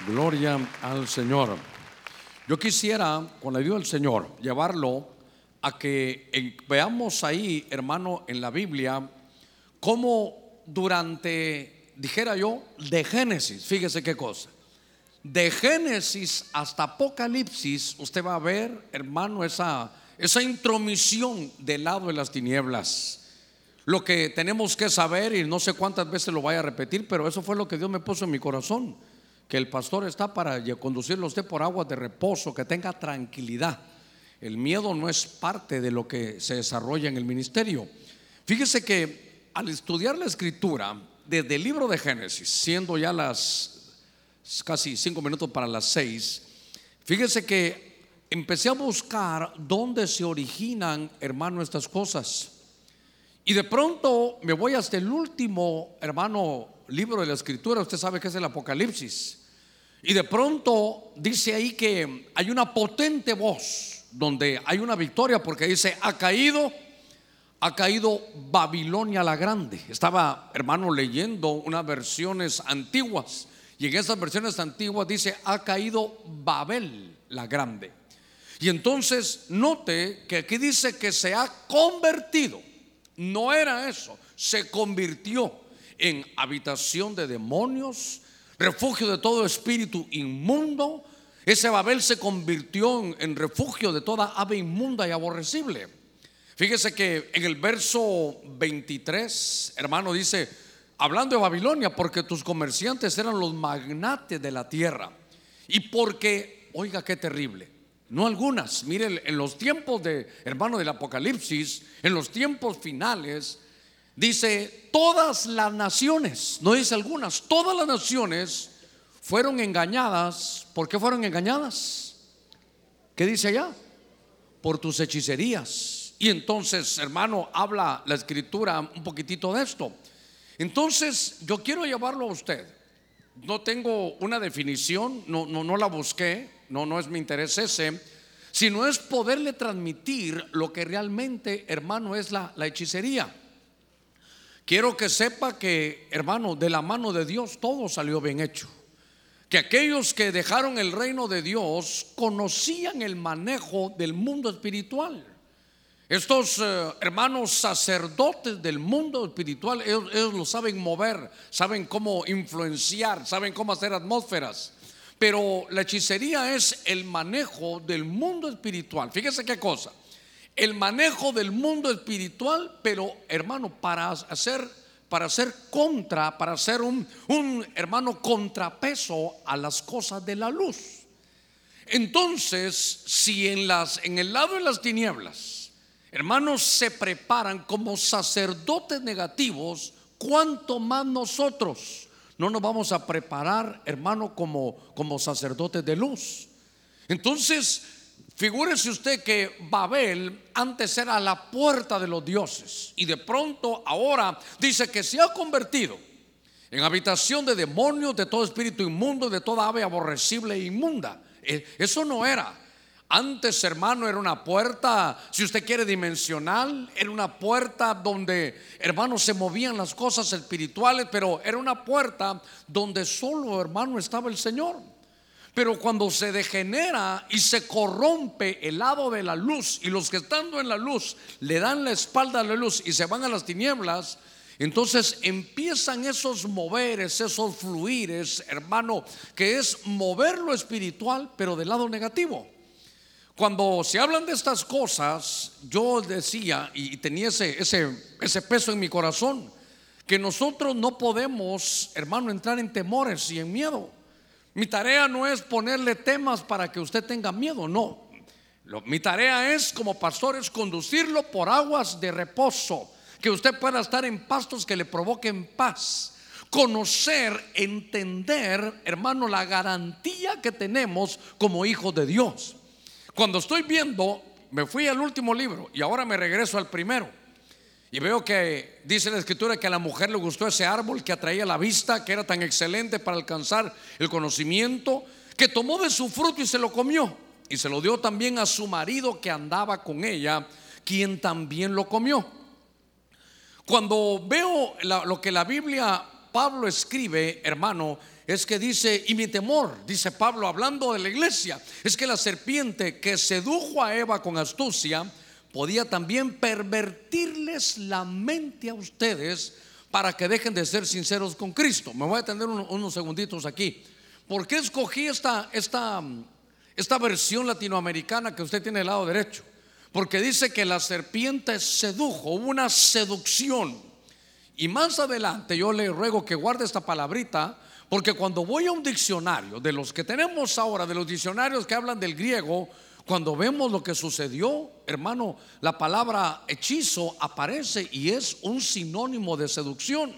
Gloria al Señor. Yo quisiera, con la ayuda del Señor, llevarlo a que eh, veamos ahí, hermano, en la Biblia, cómo durante, dijera yo, de Génesis, fíjese qué cosa, de Génesis hasta Apocalipsis, usted va a ver, hermano, esa, esa intromisión del lado de las tinieblas. Lo que tenemos que saber, y no sé cuántas veces lo vaya a repetir, pero eso fue lo que Dios me puso en mi corazón que el pastor está para conducirlo a usted por aguas de reposo, que tenga tranquilidad. El miedo no es parte de lo que se desarrolla en el ministerio. Fíjese que al estudiar la escritura, desde el libro de Génesis, siendo ya las casi cinco minutos para las seis, fíjese que empecé a buscar dónde se originan, hermano, estas cosas. Y de pronto me voy hasta el último, hermano, libro de la escritura, usted sabe que es el Apocalipsis. Y de pronto dice ahí que hay una potente voz donde hay una victoria porque dice, ha caído, ha caído Babilonia la Grande. Estaba, hermano, leyendo unas versiones antiguas y en esas versiones antiguas dice, ha caído Babel la Grande. Y entonces note que aquí dice que se ha convertido. No era eso, se convirtió en habitación de demonios, refugio de todo espíritu inmundo. Ese Babel se convirtió en, refugio de toda ave inmunda y aborrecible. Fíjese que en el verso 23, hermano, dice, hablando de Babilonia, porque tus comerciantes eran los magnates de la tierra. Y porque, oiga, qué terrible. No algunas, mire, en los tiempos de, hermano, del Apocalipsis, en los tiempos finales, Dice, todas las naciones, no dice algunas, todas las naciones fueron engañadas. ¿Por qué fueron engañadas? ¿Qué dice allá? Por tus hechicerías. Y entonces, hermano, habla la escritura un poquitito de esto. Entonces, yo quiero llevarlo a usted. No tengo una definición, no, no, no la busqué, no, no es mi interés ese, sino es poderle transmitir lo que realmente, hermano, es la, la hechicería. Quiero que sepa que, hermano, de la mano de Dios todo salió bien hecho. Que aquellos que dejaron el reino de Dios conocían el manejo del mundo espiritual. Estos eh, hermanos sacerdotes del mundo espiritual, ellos, ellos lo saben mover, saben cómo influenciar, saben cómo hacer atmósferas. Pero la hechicería es el manejo del mundo espiritual. Fíjese qué cosa el manejo del mundo espiritual, pero hermano, para hacer, para hacer contra, para hacer un, un hermano contrapeso a las cosas de la luz. Entonces, si en, las, en el lado de las tinieblas, hermanos, se preparan como sacerdotes negativos, ¿cuánto más nosotros no nos vamos a preparar, hermano, como, como sacerdotes de luz? Entonces, Figúrese usted que Babel antes era la puerta de los dioses y de pronto ahora dice que se ha convertido en habitación de demonios, de todo espíritu inmundo, de toda ave aborrecible e inmunda. Eh, eso no era. Antes, hermano, era una puerta, si usted quiere, dimensional, era una puerta donde, hermano, se movían las cosas espirituales, pero era una puerta donde solo, hermano, estaba el Señor. Pero cuando se degenera y se corrompe el lado de la luz y los que estando en la luz le dan la espalda a la luz y se van a las tinieblas, entonces empiezan esos moveres, esos fluires, hermano, que es mover lo espiritual, pero del lado negativo. Cuando se hablan de estas cosas, yo decía y tenía ese, ese, peso en mi corazón, que nosotros no podemos, hermano, entrar en temores y en miedo. Mi tarea no es ponerle temas para que usted tenga miedo, no. mi tarea es como pastor es conducirlo por aguas de reposo, que usted pueda estar en pastos que le provoquen paz. Conocer, entender, hermano, la garantía que tenemos como hijos de Dios. Cuando estoy viendo, me fui al último libro y ahora me regreso al primero. Y veo que dice la escritura que a la mujer le gustó ese árbol que atraía la vista, que era tan excelente para alcanzar el conocimiento, que tomó de su fruto y se lo comió. Y se lo dio también a su marido que andaba con ella, quien también lo comió. Cuando veo lo que la Biblia Pablo escribe, hermano, es que dice, y mi temor, dice Pablo hablando de la iglesia, es que la serpiente que sedujo a Eva con astucia podía también pervertirles la mente a ustedes para que dejen de ser sinceros con Cristo. Me voy a tener unos, segunditos aquí. ¿Por qué escogí esta, esta, esta versión latinoamericana que usted tiene del lado derecho? Porque dice que la serpiente sedujo, hubo una seducción. Y más adelante yo le ruego que guarde esta palabrita, porque cuando voy a un diccionario, de los que tenemos ahora, de los diccionarios que hablan del griego, cuando vemos lo que sucedió, hermano, la palabra hechizo aparece y es un sinónimo de seducción.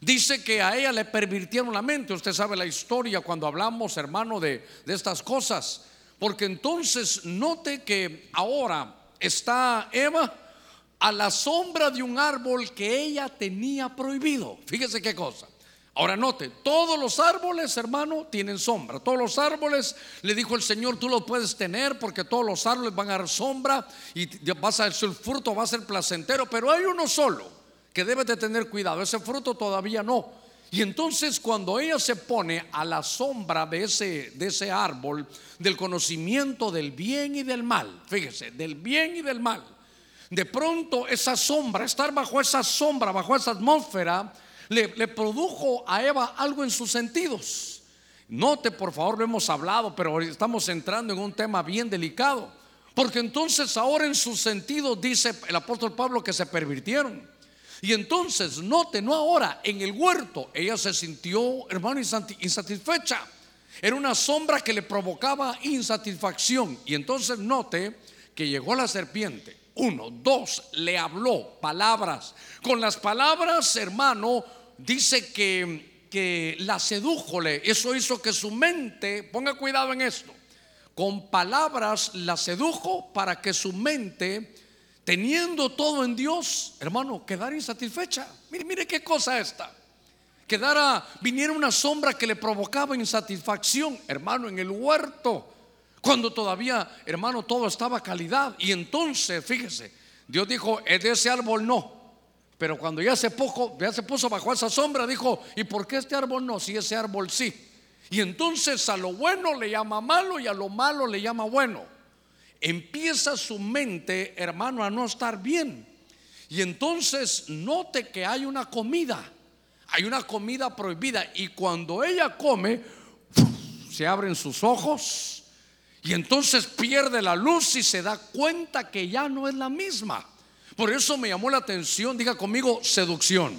Dice que a ella le pervirtieron la mente. Usted sabe la historia cuando hablamos, hermano, de, estas cosas. Porque entonces note que ahora está Eva a la sombra de un árbol que ella tenía prohibido. Fíjese qué cosa. Ahora note, todos los árboles, hermano, tienen sombra. Todos los árboles, le dijo el Señor, tú los puedes tener porque todos los árboles van a dar sombra y vas a, el fruto va a ser placentero, pero hay uno solo que debe de tener cuidado. Ese fruto todavía no. Y entonces cuando ella se pone a la sombra de ese, de ese árbol, del conocimiento del bien y del mal, fíjese, del bien y del mal, de pronto esa sombra, estar bajo esa sombra, bajo esa atmósfera, le, produjo a Eva algo en sus sentidos. Note, por favor, lo hemos hablado, pero estamos entrando en un tema bien delicado. Porque entonces ahora en sus sentidos dice el apóstol Pablo que se pervirtieron. Y entonces, note, no ahora, en el huerto, ella se sintió, hermano, insatisfecha. Era una sombra que le provocaba insatisfacción. Y entonces note que llegó la serpiente uno, dos, le habló palabras. Con las palabras, hermano, dice que, que la sedújole. Eso hizo que su mente, ponga cuidado en esto, con palabras la sedujo para que su mente, teniendo todo en Dios, hermano, quedara insatisfecha. Mire, mire qué cosa esta. Quedara, viniera una sombra que le provocaba insatisfacción, hermano, en el huerto cuando todavía, hermano, todo estaba calidad. Y entonces, fíjese, Dios dijo, de ese árbol no. Pero cuando ya se, poco, ya se puso bajo esa sombra, dijo, ¿y por qué este árbol no? Si ese árbol sí. Y entonces a lo bueno le llama malo y a lo malo le llama bueno. Empieza su mente, hermano, a no estar bien. Y entonces note que hay una comida, hay una comida prohibida. Y cuando ella come, se abren sus ojos y entonces pierde la luz y se da cuenta que ya no es la misma. Por eso me llamó la atención, diga conmigo, seducción.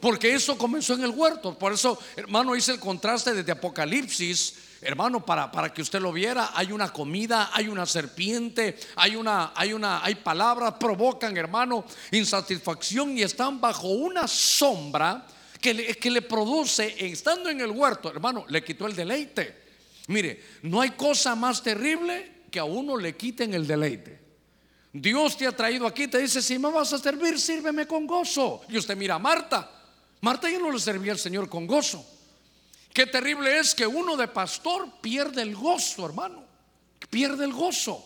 Porque eso comenzó en el huerto. Por eso, hermano, hice el contraste desde Apocalipsis. Hermano, para, para que usted lo viera, hay una comida, hay una serpiente, hay una, hay una, hay palabras, provocan, hermano, insatisfacción y están bajo una sombra que que le produce, estando en el huerto, hermano, le quitó el deleite. Mire, no hay cosa más terrible que a uno le quiten el deleite. Dios te ha traído aquí, te dice, si me vas a servir, sírveme con gozo. Y usted mira a Marta. Marta ya no le servía al Señor con gozo. Qué terrible es que uno de pastor pierde el gozo, hermano. Pierde el gozo.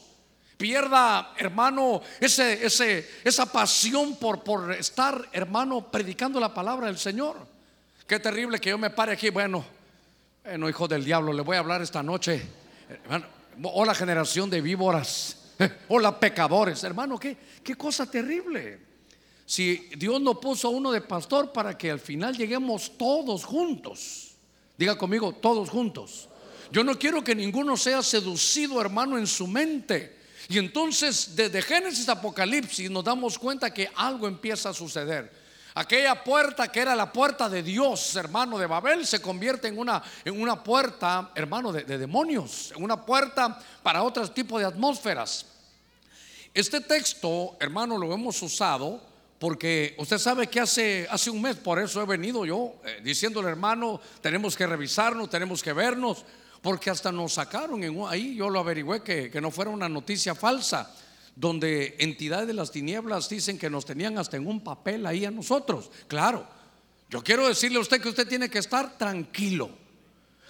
Pierda, hermano, ese, ese, esa pasión por, por estar, hermano, predicando la palabra del Señor. Qué terrible que yo me pare aquí. Bueno, bueno, hijo del diablo, le voy a hablar esta noche. Hola generación de víboras. Hola pecadores. Hermano, ¿qué, qué cosa terrible. Si Dios no puso a uno de pastor para que al final lleguemos todos juntos. Diga conmigo, todos juntos. Yo no quiero que ninguno sea seducido, hermano, en su mente. Y entonces, desde Génesis a Apocalipsis, nos damos cuenta que algo empieza a suceder. Aquella puerta que era la puerta de Dios, hermano de Babel, se convierte en una, en una puerta, hermano, de, demonios, en una puerta para otro tipo de atmósferas. Este texto, hermano, lo hemos usado porque usted sabe que hace, hace un mes, por eso he venido yo eh, diciéndole, hermano, tenemos que revisarnos, tenemos que vernos, porque hasta nos sacaron ahí, yo lo averigüé que, que no fuera una noticia falsa donde entidades de las tinieblas dicen que nos tenían hasta en un papel ahí a nosotros. Claro, yo quiero decirle a usted que usted tiene que estar tranquilo,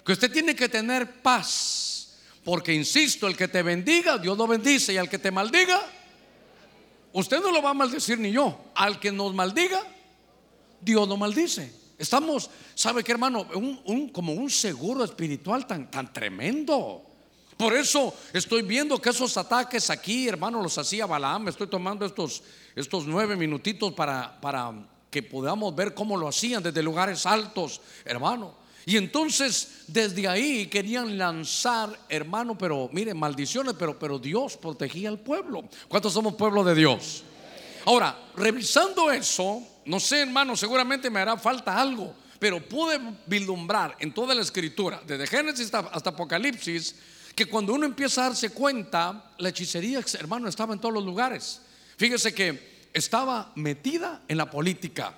que usted tiene que tener paz, porque insisto, el que te bendiga, Dios lo bendice, y al que te maldiga, usted no lo va a maldecir ni yo, al que nos maldiga, Dios lo maldice. Estamos, ¿sabe qué hermano? Un, como un seguro espiritual tan, tan tremendo. Por eso estoy viendo que esos ataques aquí, hermano, los hacía Balaam. Estoy tomando estos, estos nueve minutitos para, para que podamos ver cómo lo hacían desde lugares altos, hermano. Y entonces desde ahí querían lanzar, hermano, pero mire, maldiciones, pero, pero Dios protegía al pueblo. ¿Cuántos somos pueblo de Dios? Ahora, revisando eso, no sé, hermano, seguramente me hará falta algo, pero pude vislumbrar en toda la escritura, desde Génesis hasta, Apocalipsis, que cuando uno empieza a darse cuenta, la hechicería, hermano, estaba en todos los lugares. Fíjese que estaba metida en la política.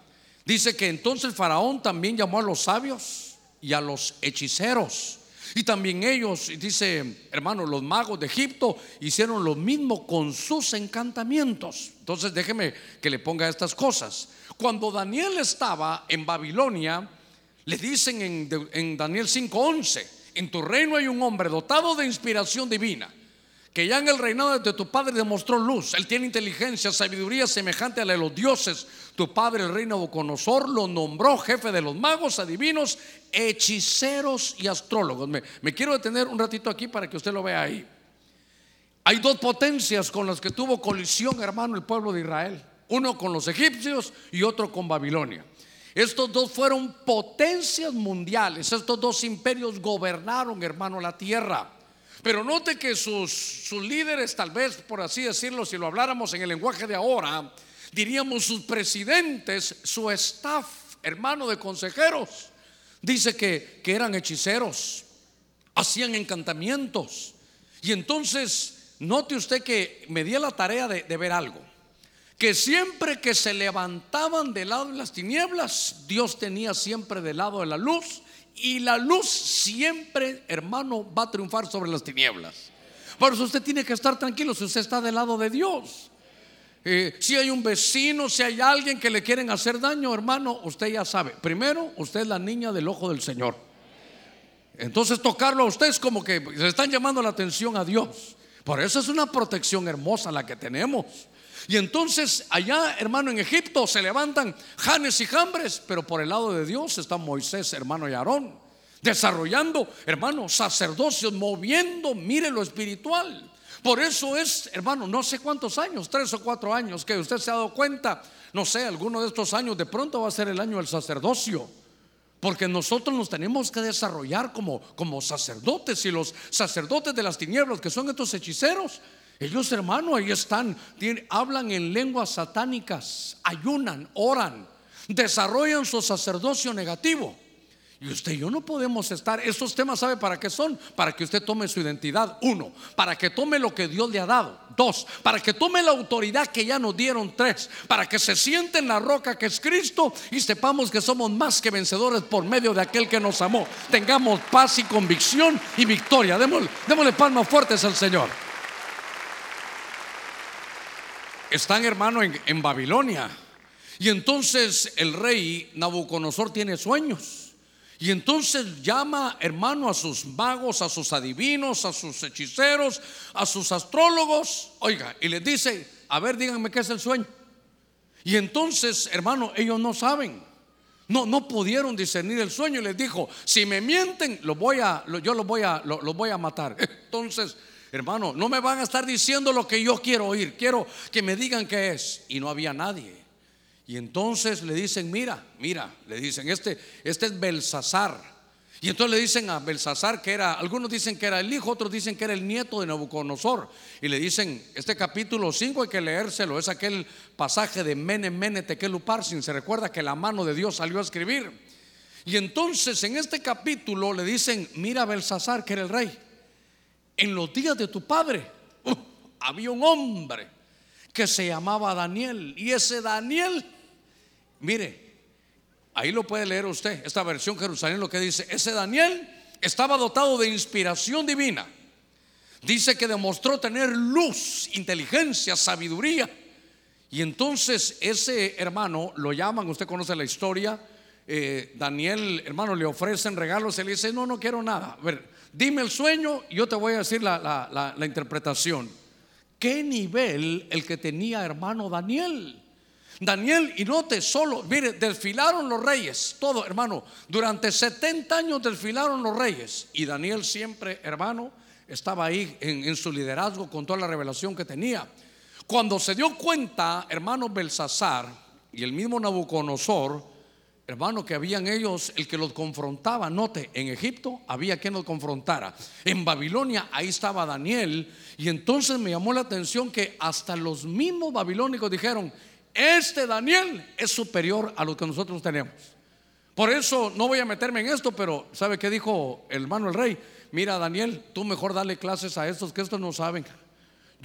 Dice que entonces el faraón también llamó a los sabios y a los hechiceros. Y también ellos, dice hermano, los magos de Egipto hicieron lo mismo con sus encantamientos. Entonces déjeme que le ponga estas cosas. Cuando Daniel estaba en Babilonia, le dicen en, en Daniel 5:11, en tu reino hay un hombre dotado de inspiración divina que ya en el reinado de tu padre demostró luz. Él tiene inteligencia, sabiduría semejante a la de los dioses. Tu padre, el rey Nabucodonosor, lo nombró jefe de los magos, adivinos, hechiceros y astrólogos. Me, me quiero detener un ratito aquí para que usted lo vea ahí. Hay dos potencias con las que tuvo colisión, hermano, el pueblo de Israel. Uno con los egipcios y otro con Babilonia. Estos dos fueron potencias mundiales. Estos dos imperios gobernaron, hermano, la tierra. Pero note que sus, sus líderes, tal vez por así decirlo, si lo habláramos en el lenguaje de ahora, diríamos sus presidentes, su staff, hermano de consejeros, dice que, que eran hechiceros, hacían encantamientos. Y entonces, note usted que me di la tarea de, de ver algo que siempre que se levantaban del lado de las tinieblas, Dios tenía siempre del lado de la luz y la luz siempre, hermano, va a triunfar sobre las tinieblas. Por eso usted tiene que estar tranquilo si usted está del lado de Dios. Eh, si hay un vecino, si hay alguien que le quieren hacer daño, hermano, usted ya sabe. Primero, usted es la niña del ojo del Señor. Entonces tocarlo a usted es como que se están llamando la atención a Dios. Por eso es una protección hermosa la que tenemos. Y entonces allá, hermano, en Egipto se levantan Janes y Jambres, pero por el lado de Dios está Moisés, hermano, y Aarón, desarrollando, hermano, sacerdocios, moviendo, mire lo espiritual. Por eso es, hermano, no sé cuántos años, tres o cuatro años, que usted se ha dado cuenta, no sé, alguno de estos años de pronto va a ser el año del sacerdocio. Porque nosotros nos tenemos que desarrollar como, como sacerdotes y los sacerdotes de las tinieblas, que son estos hechiceros, ellos, hermano, ahí están, hablan en lenguas satánicas, ayunan, oran, desarrollan su sacerdocio negativo. Y usted y yo no podemos estar, estos temas, ¿sabe para qué son? Para que usted tome su identidad, uno, para que tome lo que Dios le ha dado, dos, para que tome la autoridad que ya nos dieron, tres, para que se siente en la roca que es Cristo y sepamos que somos más que vencedores por medio de aquel que nos amó. Tengamos paz y convicción y victoria. Démosle, démosle palmas fuertes al Señor. Están, hermano, en, Babilonia. Y entonces el rey Nabucodonosor tiene sueños. Y entonces llama, hermano, a sus magos, a sus adivinos, a sus hechiceros, a sus astrólogos. Oiga, y les dice, a ver, díganme qué es el sueño. Y entonces, hermano, ellos no saben. No, no pudieron discernir el sueño y les dijo, si me mienten, lo voy a, yo los voy a, voy a matar. Entonces Hermano, no me van a estar diciendo lo que yo quiero oír, quiero que me digan qué es. Y no había nadie. Y entonces le dicen, mira, mira, le dicen, este, este es Belsasar. Y entonces le dicen a Belsasar que era, algunos dicen que era el hijo, otros dicen que era el nieto de Nabucodonosor. Y le dicen, este capítulo 5 hay que leérselo, es aquel pasaje de Mene Mene Tekeluparsin. Se recuerda que la mano de Dios salió a escribir. Y entonces en este capítulo le dicen, mira Belsasar que era el rey en los días de tu padre uh, había un hombre que se llamaba Daniel. Y ese Daniel, mire, ahí lo puede leer usted, esta versión Jerusalén lo que dice, ese Daniel estaba dotado de inspiración divina. Dice que demostró tener luz, inteligencia, sabiduría. Y entonces ese hermano lo llaman, usted conoce la historia, eh, Daniel, hermano, le ofrecen regalos, él dice, no, no quiero nada. A ver, dime el sueño y yo te voy a decir la, interpretación. ¿Qué nivel el que tenía hermano Daniel? Daniel, y note solo, mire, desfilaron los reyes, todo hermano, durante 70 años desfilaron los reyes. Y Daniel siempre, hermano, estaba ahí en, en su liderazgo con toda la revelación que tenía. Cuando se dio cuenta, hermano Belsasar y el mismo Nabucodonosor, hermano, que habían ellos el que los confrontaba. Note, en Egipto había quien los confrontara. En Babilonia ahí estaba Daniel. Y entonces me llamó la atención que hasta los mismos babilónicos dijeron, este Daniel es superior a lo que nosotros tenemos. Por eso no voy a meterme en esto, pero ¿sabe qué dijo el hermano el rey? Mira, Daniel, tú mejor dale clases a estos que estos no saben.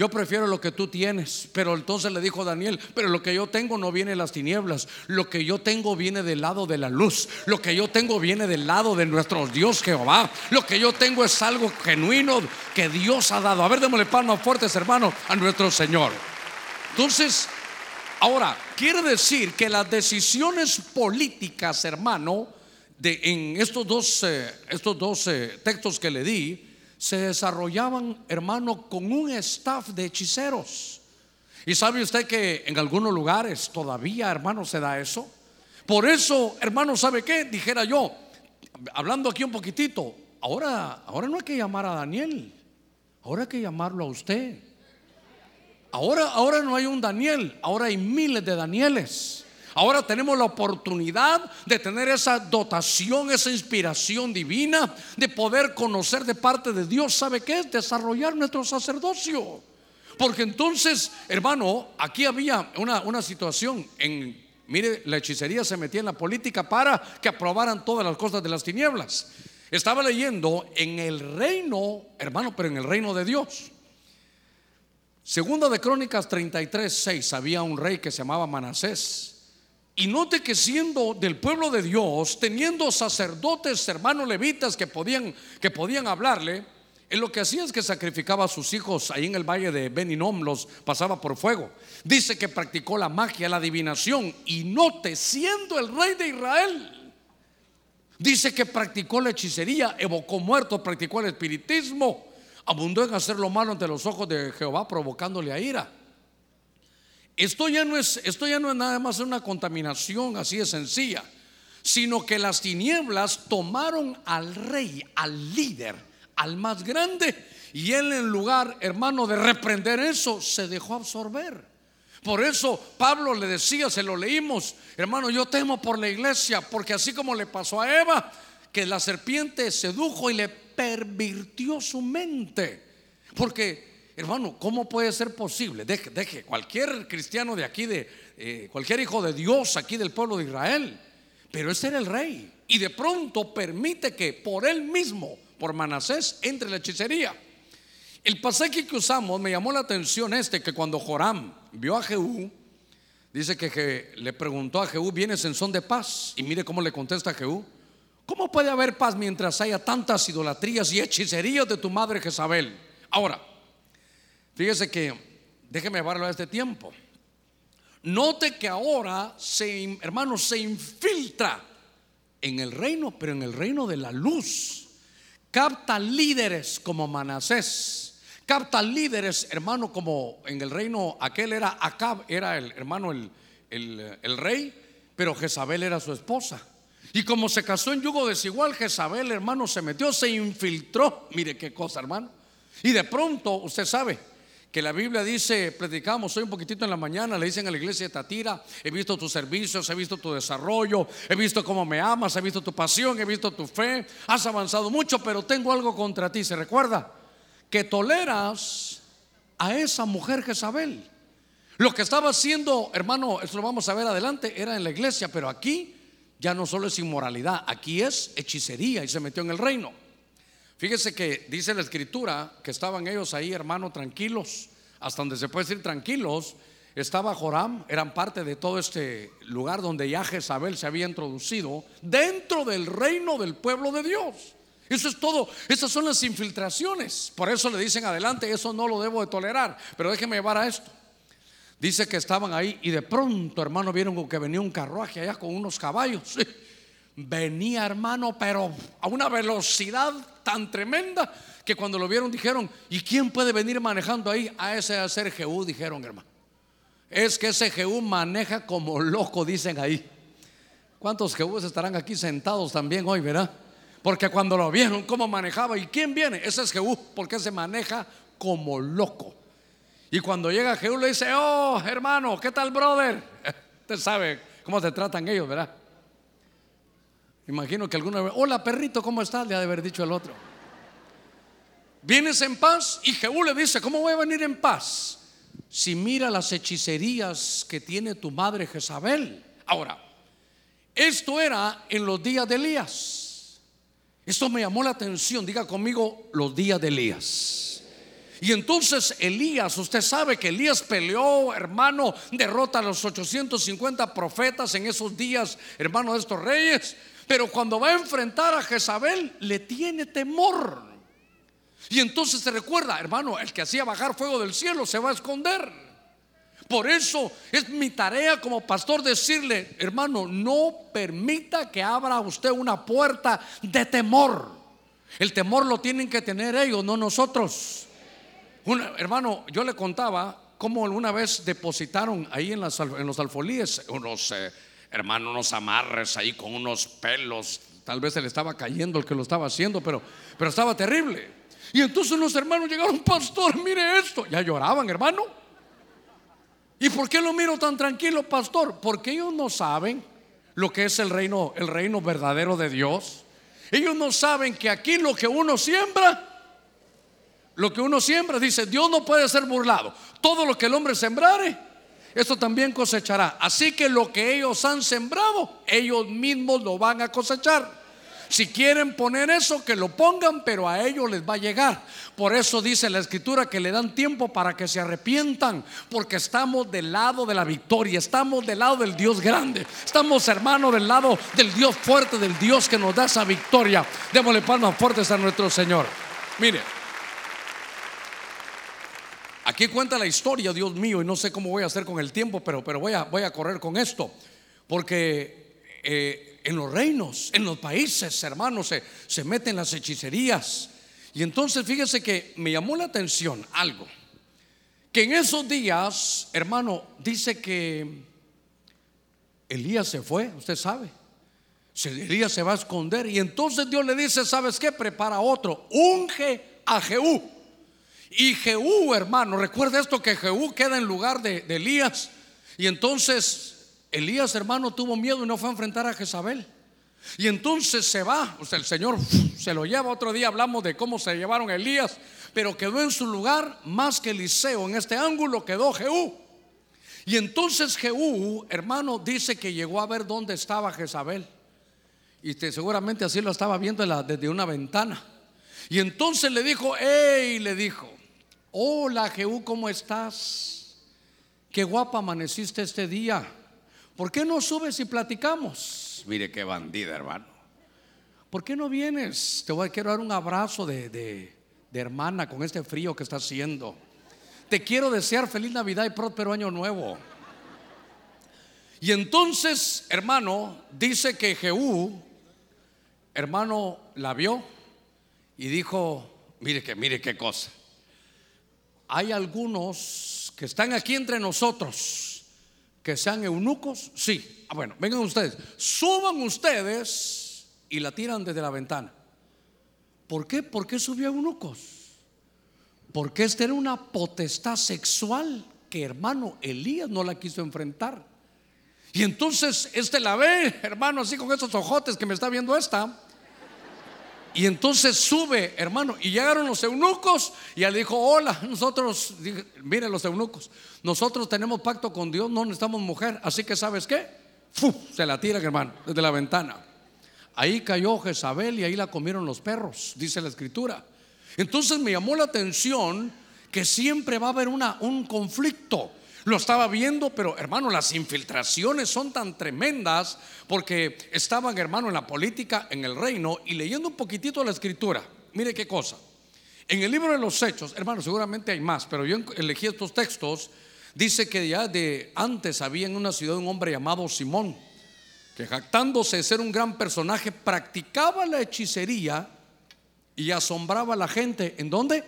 Yo prefiero lo que tú tienes. Pero entonces le dijo Daniel, pero lo que yo tengo no viene de las tinieblas. Lo que yo tengo viene del lado de la luz. Lo que yo tengo viene del lado de nuestro Dios Jehová. Lo que yo tengo es algo genuino que Dios ha dado. A ver, démosle palmas fuertes, hermano, a nuestro Señor. Entonces, ahora, quiere decir que las decisiones políticas, hermano, de, en estos dos, eh, estos dos eh, textos que le di, se desarrollaban, hermano, con un staff de hechiceros. Y sabe usted que en algunos lugares todavía, hermano, se da eso. Por eso, hermano, ¿sabe qué? Dijera yo, hablando aquí un poquitito, ahora, ahora no hay que llamar a Daniel, ahora hay que llamarlo a usted. Ahora, ahora no hay un Daniel, ahora hay miles de Danieles. Ahora tenemos la oportunidad de tener esa dotación, esa inspiración divina, de poder conocer de parte de Dios, ¿sabe qué es? Desarrollar nuestro sacerdocio. Porque entonces, hermano, aquí había una, una situación en, mire, la hechicería se metía en la política para que aprobaran todas las cosas de las tinieblas. Estaba leyendo en el reino, hermano, pero en el reino de Dios. Segunda de Crónicas 33, 6, había un rey que se llamaba Manasés. Y note que siendo del pueblo de Dios, teniendo sacerdotes, hermanos levitas que podían, que podían hablarle, él lo que hacía es que sacrificaba a sus hijos ahí en el valle de Beninom, los pasaba por fuego. Dice que practicó la magia, la adivinación. Y note, siendo el rey de Israel, dice que practicó la hechicería, evocó muertos, practicó el espiritismo, abundó en hacer lo malo ante los ojos de Jehová, provocándole a ira. Esto ya no es, esto ya no es nada más una contaminación así de sencilla, sino que las tinieblas tomaron al rey, al líder, al más grande, y él en lugar, hermano, de reprender eso, se dejó absorber. Por eso Pablo le decía, se lo leímos, hermano, yo temo por la iglesia, porque así como le pasó a Eva, que la serpiente sedujo y le pervirtió su mente. Porque Hermano, ¿cómo puede ser posible? Deje, deje cualquier cristiano de aquí, de eh, cualquier hijo de Dios aquí del pueblo de Israel, pero ese era el rey. Y de pronto permite que por él mismo, por Manasés, entre la hechicería. El pasaje que usamos me llamó la atención este, que cuando Joram vio a Jehú, dice que, le preguntó a Jehú, ¿vienes en son de paz? Y mire cómo le contesta a Jehú. ¿Cómo puede haber paz mientras haya tantas idolatrías y hechicerías de tu madre Jezabel? Ahora, Fíjese que, déjeme llevarlo a este tiempo. Note que ahora, hermano, se infiltra en el reino, pero en el reino de la luz. Capta líderes como Manasés. Capta líderes, hermano, como en el reino aquel era Acab, era el hermano, el, el rey, pero Jezabel era su esposa. Y como se casó en yugo desigual, Jezabel, hermano, se metió, se infiltró. Mire qué cosa, hermano. Y de pronto, usted sabe, que la Biblia dice, predicamos hoy un poquitito en la mañana, le dicen a la iglesia de Tatira, he visto tus servicios, he visto tu desarrollo, he visto cómo me amas, he visto tu pasión, he visto tu fe, has avanzado mucho, pero tengo algo contra ti, ¿se recuerda? Que toleras a esa mujer Jezabel. Lo que estaba haciendo, hermano, esto lo vamos a ver adelante, era en la iglesia, pero aquí ya no solo es inmoralidad, aquí es hechicería y se metió en el reino. Fíjese que dice la escritura que estaban ellos ahí, hermano, tranquilos, hasta donde se puede decir tranquilos. Estaba Joram, eran parte de todo este lugar donde ya Jezabel se había introducido dentro del reino del pueblo de Dios. Eso es todo, esas son las infiltraciones. Por eso le dicen adelante, eso no lo debo de tolerar. Pero déjeme llevar a esto. Dice que estaban ahí y de pronto, hermano, vieron que venía un carruaje allá con unos caballos. Venía, hermano, pero a una velocidad tan tremenda que cuando lo vieron dijeron, ¿y quién puede venir manejando ahí? A ese hacer Jehú, dijeron, hermano. es que ese Jehú maneja como loco, dicen ahí. ¿Cuántos Jehús estarán aquí sentados también hoy, verdad? Porque cuando lo vieron, cómo manejaba, ¿y quién viene? Ese es Jehú, porque se maneja como loco. Y cuando llega Jehú le dice, oh, hermano, ¿qué tal, brother? Usted sabe cómo se tratan ellos, ¿verdad? Imagino que alguna vez, hola perrito, ¿cómo estás? Le ha de haber dicho el otro. ¿Vienes en paz? Y Jehú le dice, ¿cómo voy a venir en paz? Si mira las hechicerías que tiene tu madre Jezabel. Ahora, esto era en los días de Elías. Esto me llamó la atención. Diga conmigo los días de Elías. Y entonces Elías, usted sabe que Elías peleó, hermano, derrota a los 850 profetas en esos días, hermano de estos reyes. Pero cuando va a enfrentar a Jezabel, le tiene temor. Y entonces se recuerda, hermano, el que hacía bajar fuego del cielo se va a esconder. Por eso es mi tarea como pastor decirle, hermano, no permita que abra usted una puerta de temor. El temor lo tienen que tener ellos, no nosotros. hermano, yo le contaba cómo alguna vez depositaron ahí en, los alfolíes unos, hermano, unos amarres ahí con unos pelos. Tal vez se le estaba cayendo el que lo estaba haciendo, pero, pero estaba terrible. Y entonces los hermanos llegaron, pastor, mire esto. Ya lloraban, hermano. ¿Y por qué lo miro tan tranquilo, pastor? Porque ellos no saben lo que es el reino, el reino verdadero de Dios. Ellos no saben que aquí lo que uno siembra, lo que uno siembra, dice, Dios no puede ser burlado. Todo lo que el hombre sembrare, esto también cosechará. Así que lo que ellos han sembrado, ellos mismos lo van a cosechar. Si quieren poner eso, que lo pongan, pero a ellos les va a llegar. Por eso dice la escritura que le dan tiempo para que se arrepientan, porque estamos del lado de la victoria, estamos del lado del Dios grande, estamos hermanos del lado del Dios fuerte, del Dios que nos da esa victoria. Démosle palmas fuertes a nuestro Señor. Mire. Aquí cuenta la historia, Dios mío, y no sé cómo voy a hacer con el tiempo, pero, pero voy, a, voy a correr con esto. Porque eh, en los reinos, en los países, hermanos, se, se meten las hechicerías. Y entonces fíjese que me llamó la atención algo. Que en esos días, hermano, dice que Elías se fue, usted sabe. Elías se va a esconder y entonces Dios le dice, ¿sabes qué? Prepara otro, unge a Jehú. Y Jehú, hermano, recuerda esto que Jehú queda en lugar de, Elías. Y entonces Elías, hermano, tuvo miedo y no fue a enfrentar a Jezabel. Y entonces se va, o sea, el Señor se lo lleva. Otro día hablamos de cómo se llevaron a Elías, pero quedó en su lugar más que Eliseo. En este ángulo quedó Jehú. Y entonces Jehú, hermano, dice que llegó a ver dónde estaba Jezabel. Y seguramente así lo estaba viendo desde una ventana. Y entonces le dijo, hey, le dijo, hola Jehú, ¿cómo estás? Qué guapa amaneciste este día. ¿Por qué no subes y platicamos? Mire qué bandida, hermano. ¿Por qué no vienes? Te voy a quiero dar un abrazo de, de, hermana con este frío que está haciendo. Te quiero desear feliz Navidad y próspero año nuevo. Y entonces, hermano, dice que Jehú, hermano, la vio y dijo, mire que, mire qué cosa. Hay algunos que están aquí entre nosotros que sean eunucos, sí. Ah, bueno, vengan ustedes, suban ustedes y la tiran desde la ventana. ¿Por qué? ¿Por qué subió eunucos? Porque esta era una potestad sexual que hermano Elías no la quiso enfrentar. Y entonces este la ve, hermano, así con esos ojotes que me está viendo esta. Y entonces sube, hermano, y llegaron los eunucos y él dijo, hola, nosotros, miren los eunucos, nosotros tenemos pacto con Dios, no necesitamos mujer, así que sabes qué, se la tira, hermano, desde la ventana. Ahí cayó Jezabel y ahí la comieron los perros, dice la escritura. Entonces me llamó la atención que siempre va a haber una, un conflicto lo estaba viendo, pero hermano, las infiltraciones son tan tremendas porque estaban, hermano, en la política, en el reino y leyendo un poquitito la escritura. Mire qué cosa. En el libro de los Hechos, hermano, seguramente hay más, pero yo elegí estos textos. Dice que ya de antes había en una ciudad un hombre llamado Simón, que jactándose de ser un gran personaje, practicaba la hechicería y asombraba a la gente. ¿En dónde?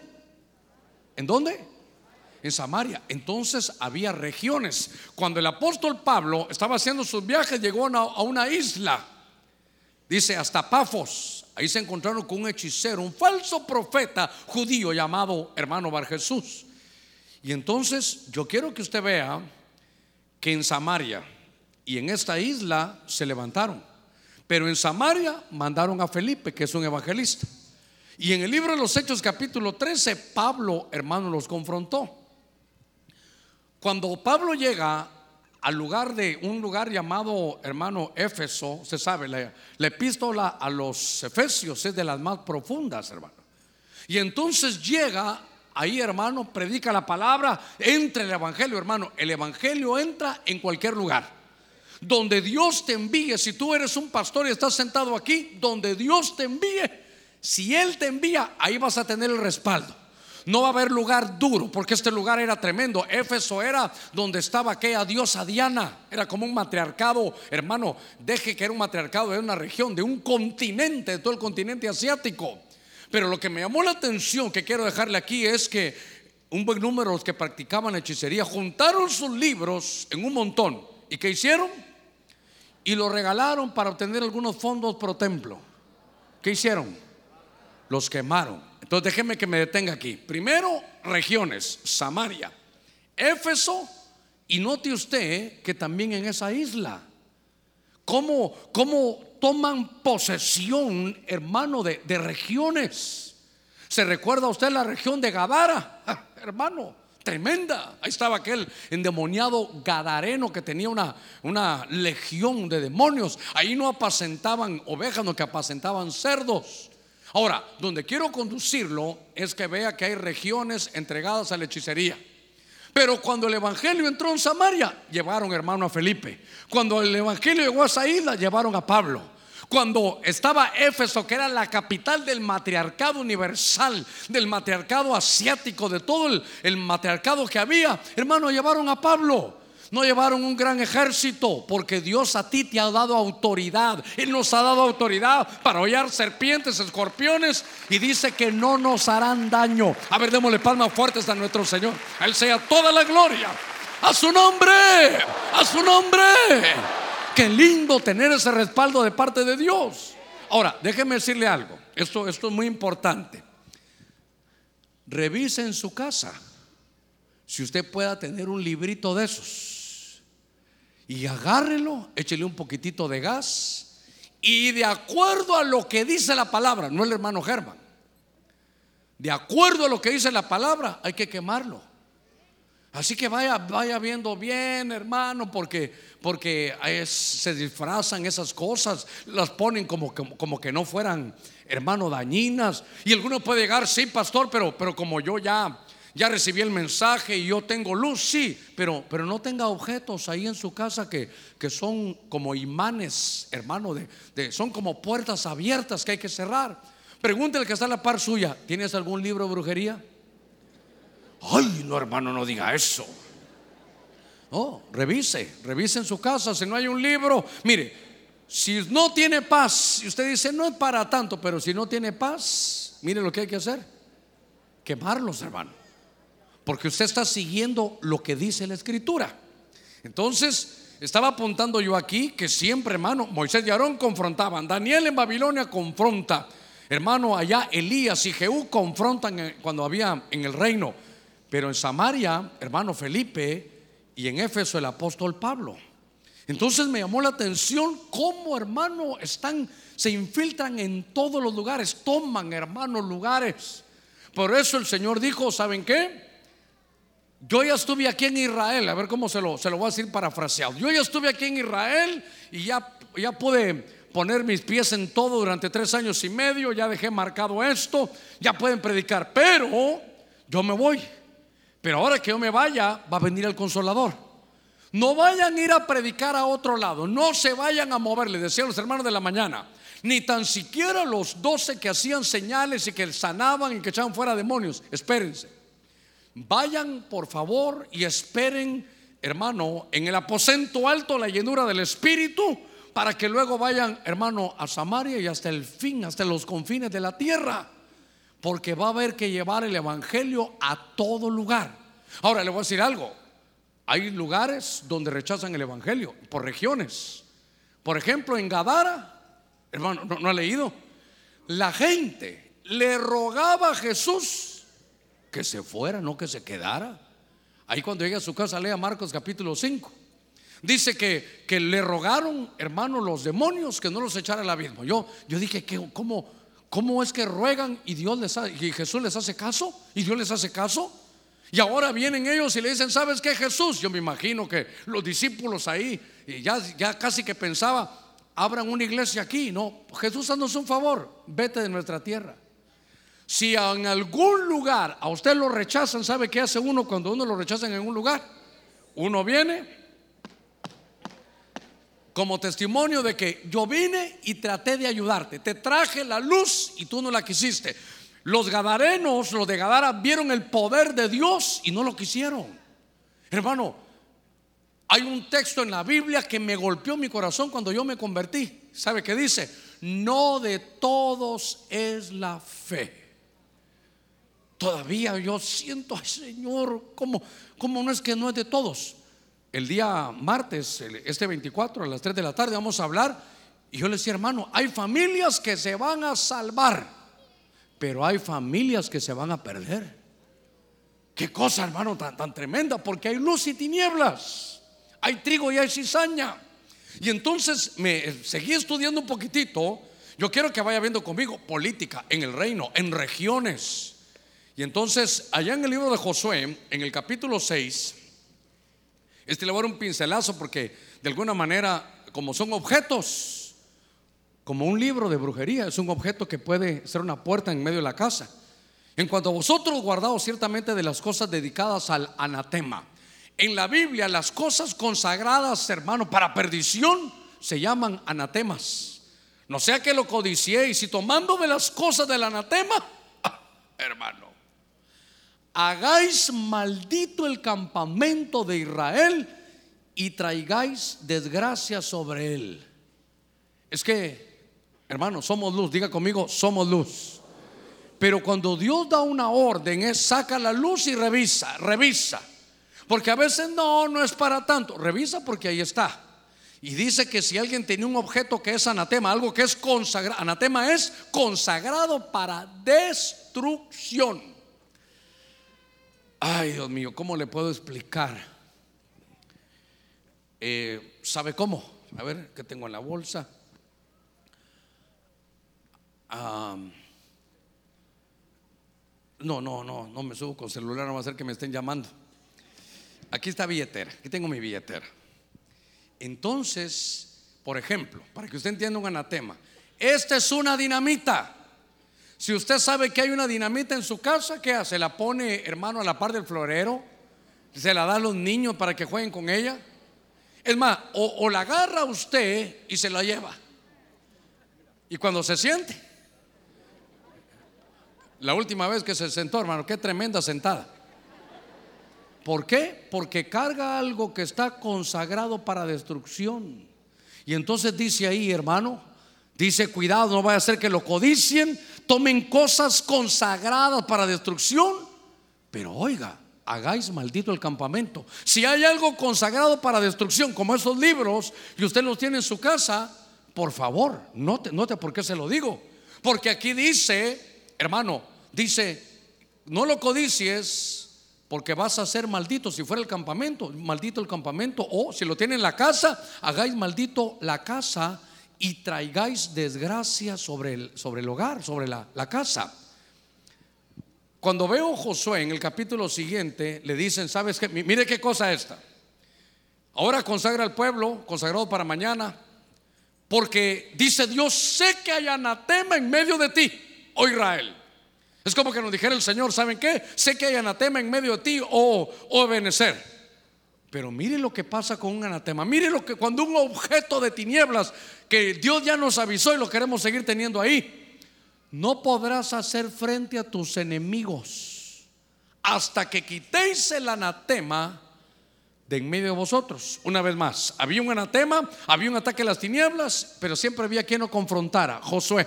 ¿En dónde? En Samaria. Entonces había regiones. Cuando el apóstol Pablo estaba haciendo sus viajes, llegó a una isla. Dice hasta Pafos. Ahí se encontraron con un hechicero, un falso profeta judío llamado hermano Bar Jesús. Y entonces yo quiero que usted vea que en Samaria y en esta isla se levantaron. Pero en Samaria mandaron a Felipe, que es un evangelista. Y en el libro de los Hechos capítulo 13, Pablo, hermano, los confrontó. Cuando Pablo llega al lugar de un lugar llamado, hermano, Éfeso, se sabe, la, la epístola a los Efesios es de las más profundas, hermano. Y entonces llega ahí, hermano, predica la palabra, entra el Evangelio, hermano. El Evangelio entra en cualquier lugar. Donde Dios te envíe, si tú eres un pastor y estás sentado aquí, donde Dios te envíe, si Él te envía, ahí vas a tener el respaldo. No va a haber lugar duro, porque este lugar era tremendo. Éfeso era donde estaba aquella diosa Diana. Era como un matriarcado, hermano, deje que era un matriarcado de una región, de un continente, de todo el continente asiático. Pero lo que me llamó la atención que quiero dejarle aquí es que un buen número de los que practicaban hechicería juntaron sus libros en un montón. ¿Y qué hicieron? Y lo regalaron para obtener algunos fondos pro templo. ¿Qué hicieron? Los quemaron. Entonces déjeme que me detenga aquí. Primero, regiones, Samaria, Éfeso, y note usted que también en esa isla, cómo, cómo toman posesión, hermano, de, regiones. ¿Se recuerda usted la región de Gadara? Ah, hermano, tremenda. Ahí estaba aquel endemoniado gadareno que tenía una, una legión de demonios. Ahí no apacentaban ovejas, no que apacentaban cerdos. Ahora, donde quiero conducirlo es que vea que hay regiones entregadas a la hechicería. Pero cuando el Evangelio entró en Samaria, llevaron hermano a Felipe. Cuando el Evangelio llegó a esa isla, llevaron a Pablo. Cuando estaba Éfeso, que era la capital del matriarcado universal, del matriarcado asiático, de todo el, el matriarcado que había, hermano, llevaron a Pablo. No llevaron un gran ejército porque Dios a ti te ha dado autoridad. Él nos ha dado autoridad para hollar serpientes, escorpiones y dice que no nos harán daño. A ver, démosle palmas fuertes a nuestro Señor. A Él sea toda la gloria. A su nombre, a su nombre. Qué lindo tener ese respaldo de parte de Dios. Ahora, déjeme decirle algo. Esto, esto es muy importante. Revise en su casa si usted pueda tener un librito de esos y agárrelo, échele un poquitito de gas y de acuerdo a lo que dice la palabra, no el hermano Germán, de acuerdo a lo que dice la palabra, hay que quemarlo. Así que vaya, vaya viendo bien, hermano, porque, porque se disfrazan esas cosas, las ponen como, como, como, que no fueran, hermano, dañinas. Y alguno puede llegar, sí, pastor, pero, pero como yo ya ya recibí el mensaje y yo tengo luz, sí, pero, pero no tenga objetos ahí en su casa que, que son como imanes, hermano, de, son como puertas abiertas que hay que cerrar. Pregúntele que está en la par suya, ¿tienes algún libro de brujería? Ay, no, hermano, no diga eso. No, revise, revise en su casa, si no hay un libro, mire, si no tiene paz, y usted dice, no es para tanto, pero si no tiene paz, mire lo que hay que hacer, quemarlos, hermano porque usted está siguiendo lo que dice la escritura. Entonces, estaba apuntando yo aquí que siempre, hermano, Moisés y Aarón confrontaban, Daniel en Babilonia confronta, hermano, allá Elías y Jehú confrontan cuando había en el reino, pero en Samaria, hermano Felipe, y en Éfeso el apóstol Pablo. Entonces me llamó la atención cómo, hermano, están, se infiltran en todos los lugares, toman, hermano, lugares. Por eso el Señor dijo, ¿saben qué? Yo ya estuve aquí en Israel, a ver cómo se lo, se lo voy a decir parafraseado. Yo ya estuve aquí en Israel y ya, ya pude poner mis pies en todo durante tres años y medio, ya dejé marcado esto, ya pueden predicar, pero yo me voy. Pero ahora que yo me vaya, va a venir el consolador. No vayan a ir a predicar a otro lado, no se vayan a mover, le decía los hermanos de la mañana, ni tan siquiera los doce que hacían señales y que sanaban y que echaban fuera demonios, espérense. Vayan por favor y esperen, hermano, en el aposento alto la llenura del Espíritu para que luego vayan, hermano, a Samaria y hasta el fin, hasta los confines de la tierra. Porque va a haber que llevar el Evangelio a todo lugar. Ahora le voy a decir algo. Hay lugares donde rechazan el Evangelio, por regiones. Por ejemplo, en Gadara, hermano, no, ha leído. La gente le rogaba a Jesús que se fuera, no que se quedara. Ahí cuando llegue a su casa, lea Marcos capítulo 5. Dice que, que le rogaron, hermano, los demonios que no los echara al abismo. Yo, yo dije, que, ¿cómo, ¿cómo es que ruegan y, Dios les y Jesús les hace caso? ¿Y Dios les hace caso? Y ahora vienen ellos y le dicen, ¿sabes qué Jesús? Yo me imagino que los discípulos ahí, ya, ya casi que pensaba, abran una iglesia aquí. No, Jesús haznos un favor, vete de nuestra tierra. Si en algún lugar a usted lo rechazan, ¿sabe qué hace uno cuando uno lo rechazan en un lugar? Uno viene como testimonio de que yo vine y traté de ayudarte. Te traje la luz y tú no la quisiste. Los gadarenos, los de Gadara, vieron el poder de Dios y no lo quisieron. Hermano, hay un texto en la Biblia que me golpeó mi corazón cuando yo me convertí. ¿Sabe qué dice? No de todos es la fe. Todavía yo siento, ay Señor, ¿cómo, ¿cómo no es que no es de todos? El día martes, este 24, a las 3 de la tarde, vamos a hablar. Y yo le decía, hermano, hay familias que se van a salvar pero hay familias que se van a perder. Qué cosa, hermano, tan, tan tremenda, porque hay luz y tinieblas, hay trigo y hay cizaña. Y entonces me seguí estudiando un poquitito. Yo quiero que vaya viendo conmigo política en el reino, en regiones. Y entonces, allá en el libro de Josué, en el capítulo 6, este le voy a dar un pincelazo porque de alguna manera, como son objetos, como un libro de brujería, es un objeto que puede ser una puerta en medio de la casa. En cuanto a vosotros guardaos ciertamente de las cosas dedicadas al anatema. En la Biblia las cosas consagradas, hermano, para perdición se llaman anatemas. No sea que lo codiciéis y tomando de las cosas del anatema, ah, hermano, hagáis maldito el campamento de Israel y traigáis desgracia sobre él. Es que Hermano, somos luz. Diga conmigo, somos luz. Pero cuando Dios da una orden es saca la luz y revisa, revisa. Porque a veces no, no es para tanto. Revisa porque ahí está. Y dice que si alguien tiene un objeto que es anatema, algo que es consagrado, anatema es consagrado para destrucción. Ay, Dios mío, ¿cómo le puedo explicar? Eh, ¿Sabe cómo? A ver, ¿qué tengo en la bolsa? no, no, no, no me subo con celular, no va a ser que me estén llamando. Aquí está billetera, aquí tengo mi billetera. Entonces, por ejemplo, para que usted entienda un anatema, esta es una dinamita. Si usted sabe que hay una dinamita en su casa, ¿qué hace? ¿La pone, hermano, a la par del florero? ¿Se la da a los niños para que jueguen con ella? Es más, o, o la agarra usted y se la lleva. Y cuando se siente, la última vez que se sentó, hermano, qué tremenda sentada. ¿Por qué? Porque carga algo que está consagrado para destrucción. Y entonces dice ahí, hermano, dice, cuidado, no vaya a ser que lo codicien, tomen cosas consagradas para destrucción. Pero oiga, hagáis maldito el campamento. Si hay algo consagrado para destrucción, como esos libros, y usted los tiene en su casa, por favor, note, note por qué se lo digo. Porque aquí dice, hermano, dice, no lo codicies porque vas a ser maldito si fuera el campamento, maldito el campamento, o si lo tiene en la casa, hagáis maldito la casa y traigáis desgracia sobre el, sobre el hogar, sobre la, la casa. Cuando veo Josué en el capítulo siguiente, le dicen, ¿sabes qué? Mire qué cosa esta. Ahora consagra al pueblo, consagrado para mañana, porque dice Dios, sé que hay anatema en medio de ti, oh Israel. Es como que nos dijera el Señor, ¿saben qué? Sé que hay anatema en medio de ti oh, oh Pero mire lo que pasa con un anatema. Mire lo que cuando un objeto de tinieblas que Dios ya nos avisó y lo queremos seguir teniendo ahí, no podrás hacer frente a tus enemigos hasta que quitéis el anatema de en medio de vosotros. Una vez más, había un anatema, había un ataque a las tinieblas, pero siempre había quien lo confrontara, Josué.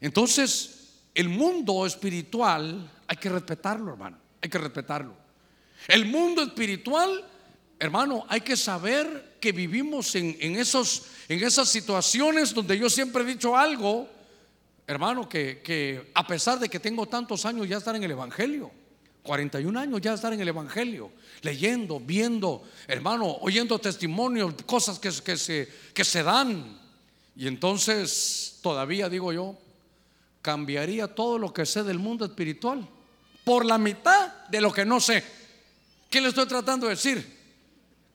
Entonces, el mundo espiritual hay que respetarlo, hermano, hay que respetarlo. El mundo espiritual, hermano, hay que saber que vivimos en, esos, en esas situaciones donde yo siempre he dicho algo, hermano, que, a pesar de que tengo tantos años ya estar en el Evangelio, 41 años ya estar en el Evangelio, leyendo, viendo, hermano, oyendo testimonios, cosas que, se, que se dan. Y entonces, todavía digo yo, cambiaría todo lo que sé del mundo espiritual por la mitad de lo que no sé. ¿Qué le estoy tratando de decir?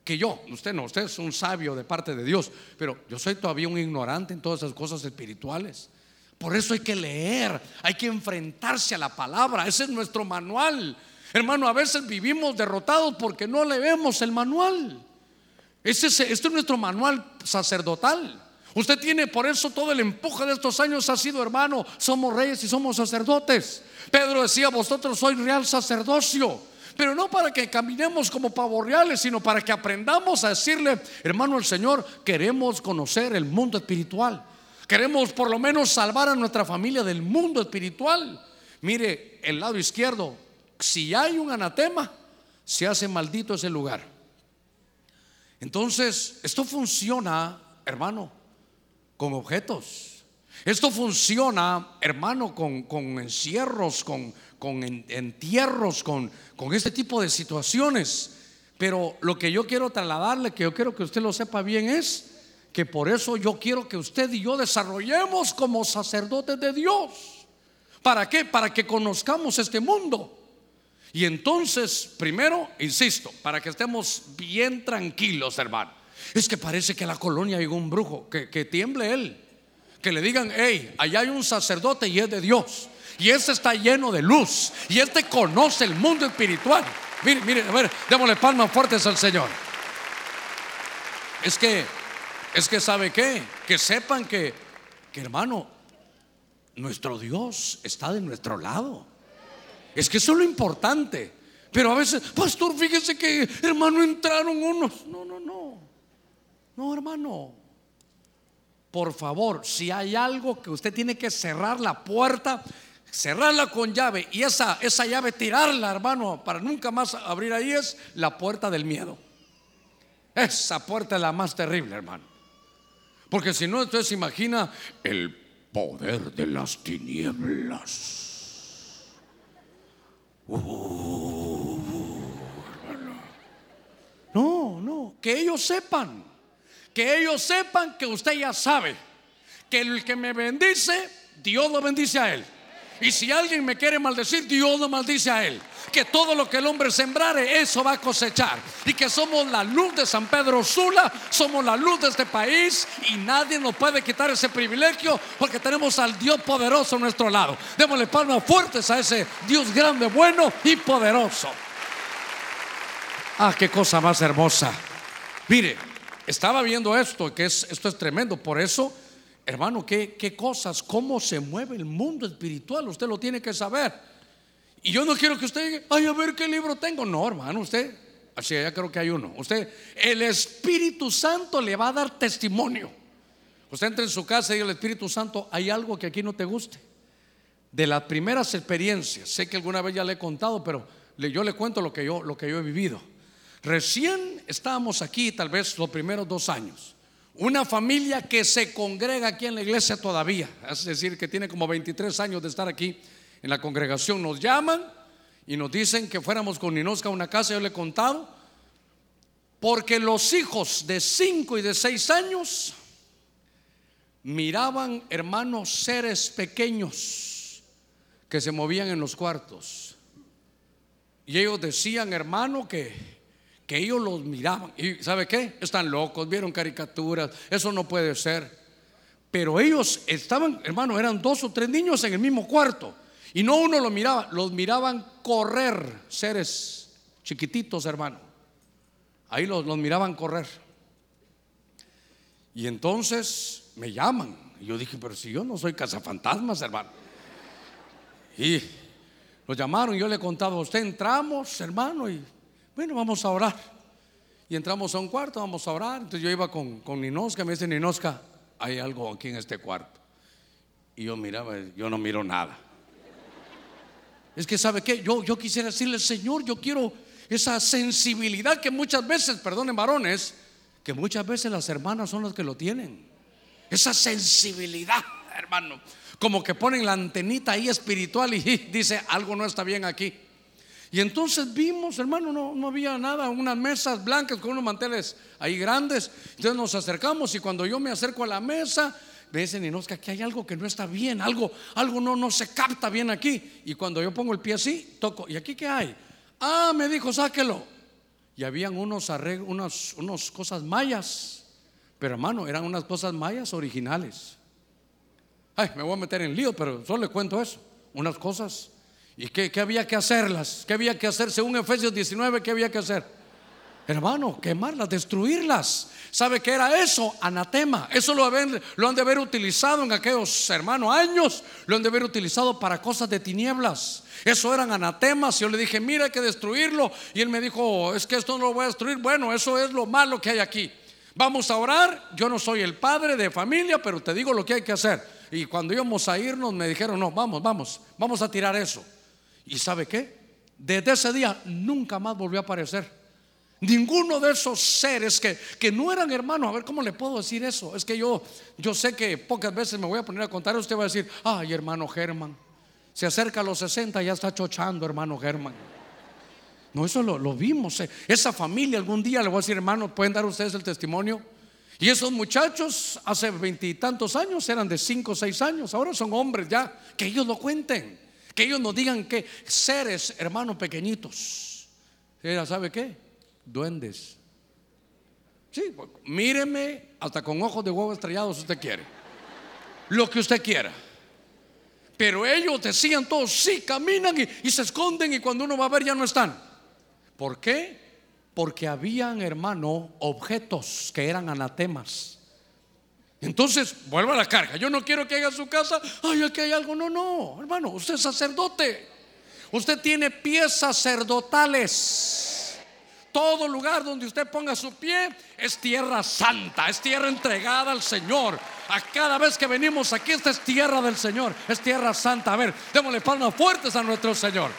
Que yo, usted no, usted es un sabio de parte de Dios, pero yo soy todavía un ignorante en todas esas cosas espirituales. Por eso hay que leer, hay que enfrentarse a la palabra. Ese es nuestro manual. Hermano, a veces vivimos derrotados porque no leemos el manual. Ese este es nuestro manual sacerdotal. Usted tiene por eso todo el empuje de estos años ha sido hermano, somos reyes y somos sacerdotes. Pedro decía, vosotros sois real sacerdocio. Pero no para que caminemos como pavos reales, sino para que aprendamos a decirle, hermano, el Señor, queremos conocer el mundo espiritual. Queremos por lo menos salvar a nuestra familia del mundo espiritual. Mire, el lado izquierdo, si hay un anatema, se hace maldito ese lugar. Entonces, esto funciona, hermano, con objetos. Esto funciona, hermano, con, encierros, con, con entierros, con, con este tipo de situaciones. Pero lo que yo quiero trasladarle, que yo quiero que usted lo sepa bien, es que por eso yo quiero que usted y yo desarrollemos como sacerdotes de Dios. ¿Para qué? Para que conozcamos este mundo. Y entonces, primero, insisto, para que estemos bien tranquilos, hermano. Es que parece que a la colonia hay un brujo, que, que tiemble él. Que le digan, hey, allá hay un sacerdote y es de Dios. Y este está lleno de luz. Y este conoce el mundo espiritual. Mire, mire, a ver, démosle palmas fuertes al Señor. Es que es que sabe qué, que sepan que, que hermano, nuestro Dios está de nuestro lado. Es que eso es lo importante. Pero a veces, pastor, fíjese que hermano entraron unos. No, no, no. No, hermano. Por favor, si hay algo que usted tiene que cerrar la puerta, cerrarla con llave y esa, esa llave tirarla, hermano, para nunca más abrir ahí es la puerta del miedo. Esa puerta es la más terrible, hermano. Porque si no, entonces imagina el poder de las tinieblas. Uh, no, no, que ellos sepan, que ellos sepan que usted ya sabe que el que me bendice, Dios lo bendice a él. Y si alguien me quiere maldecir, Dios lo maldice a él. Que todo lo que el hombre sembrare, eso va a cosechar. Y que somos la luz de San Pedro Sula, somos la luz de este país y nadie nos puede quitar ese privilegio porque tenemos al Dios poderoso a nuestro lado. Démosle palmas fuertes a ese Dios grande, bueno y poderoso. Ah, qué cosa más hermosa. Mire, estaba viendo esto, que es, esto es tremendo. Por eso Hermano, ¿qué, ¿qué, cosas, cómo se mueve el mundo espiritual? Usted lo tiene que saber. Y yo no quiero que usted diga, ay, a ver qué libro tengo. No, hermano, usted, así ya creo que hay uno. Usted, el Espíritu Santo le va a dar testimonio. Usted entra en su casa y dice, el Espíritu Santo, hay algo que aquí no te guste. De las primeras experiencias, sé que alguna vez ya le he contado, pero yo le cuento lo que yo, lo que yo he vivido. Recién estábamos aquí, tal vez los primeros dos años. Una familia que se congrega aquí en la iglesia todavía, es decir, que tiene como 23 años de estar aquí en la congregación. Nos llaman y nos dicen que fuéramos con Ninosca a una casa, yo le he contado, porque los hijos de 5 y de 6 años miraban, hermanos, seres pequeños que se movían en los cuartos. Y ellos decían, hermano, que que ellos los miraban. ¿Y sabe qué? Están locos, vieron caricaturas, eso no puede ser. Pero ellos estaban, hermano, eran dos o tres niños en el mismo cuarto. Y no uno los miraba, los miraban correr, seres chiquititos, hermano. Ahí los, los miraban correr. Y entonces me llaman. Y yo dije, pero si yo no soy cazafantasmas, hermano. Y los llamaron y yo le contaba usted, entramos, hermano, y bueno, vamos a orar. Y entramos a un cuarto, vamos a orar. Entonces yo iba con, con Ninosca, me dice Ninosca, hay algo aquí en este cuarto. Y yo miraba, yo no miro nada. Es que sabe qué, yo, yo quisiera decirle, Señor, yo quiero, esa sensibilidad que muchas veces, perdonen varones, que muchas veces las hermanas son las que lo tienen. Esa sensibilidad, hermano. Como que ponen la antenita ahí espiritual y dice, algo no está bien aquí. Y entonces vimos, hermano, no, no, había nada, unas mesas blancas con unos manteles ahí grandes. Entonces nos acercamos y cuando yo me acerco a la mesa, me dicen, es que hay algo que no está bien, algo, algo no, no se capta bien aquí. Y cuando yo pongo el pie así, toco, ¿y aquí qué hay? Ah, me dijo, sáquelo. Y habían unos arreglos, unas, unas cosas mayas. Pero hermano, eran unas cosas mayas originales. Ay, me voy a meter en lío, pero solo le cuento eso. Unas cosas ¿Y qué, había que hacerlas? ¿Qué había que hacer? Según Efesios 19, ¿qué había que hacer? Hermano, quemarlas, destruirlas. ¿Sabe qué era eso? Anatema. Eso lo, lo han de haber utilizado en aquellos, hermanos, años. Lo han de haber utilizado para cosas de tinieblas. Eso eran anatemas. Yo le dije, mira, hay que destruirlo. Y él me dijo, es que esto no lo voy a destruir. Bueno, eso es lo malo que hay aquí. Vamos a orar. Yo no soy el padre de familia, pero te digo lo que hay que hacer. Y cuando íbamos a irnos, me dijeron, no, vamos, vamos, vamos a tirar eso. ¿Y sabe qué? Desde ese día nunca más volvió a aparecer. Ninguno de esos seres que, que, no eran hermanos, a ver cómo le puedo decir eso. Es que yo, yo sé que pocas veces me voy a poner a contar. Usted va a decir, ay, hermano Germán, se acerca a los 60, ya está chochando, hermano Germán. No, eso lo, lo vimos. Eh. Esa familia algún día le voy a decir, hermano, pueden dar ustedes el testimonio. Y esos muchachos hace veintitantos años eran de cinco o seis años, ahora son hombres ya, que ellos lo cuenten. Que ellos nos digan que seres, hermanos pequeñitos, era, ¿sabe qué? Duendes. Sí, pues, míreme hasta con ojos de huevo estrellados si usted quiere. Lo que usted quiera. Pero ellos decían todos, sí, caminan y, y se esconden y cuando uno va a ver ya no están. ¿Por qué? Porque habían, hermano, objetos que eran anatemas. Entonces, vuelva a la carga. Yo no quiero que haga su casa. Ay, aquí hay algo. No, no, hermano, usted es sacerdote. Usted tiene pies sacerdotales. Todo lugar donde usted ponga su pie es tierra santa, es tierra entregada al Señor. A cada vez que venimos aquí, esta es tierra del Señor, es tierra santa. A ver, démosle palmas fuertes a nuestro Señor.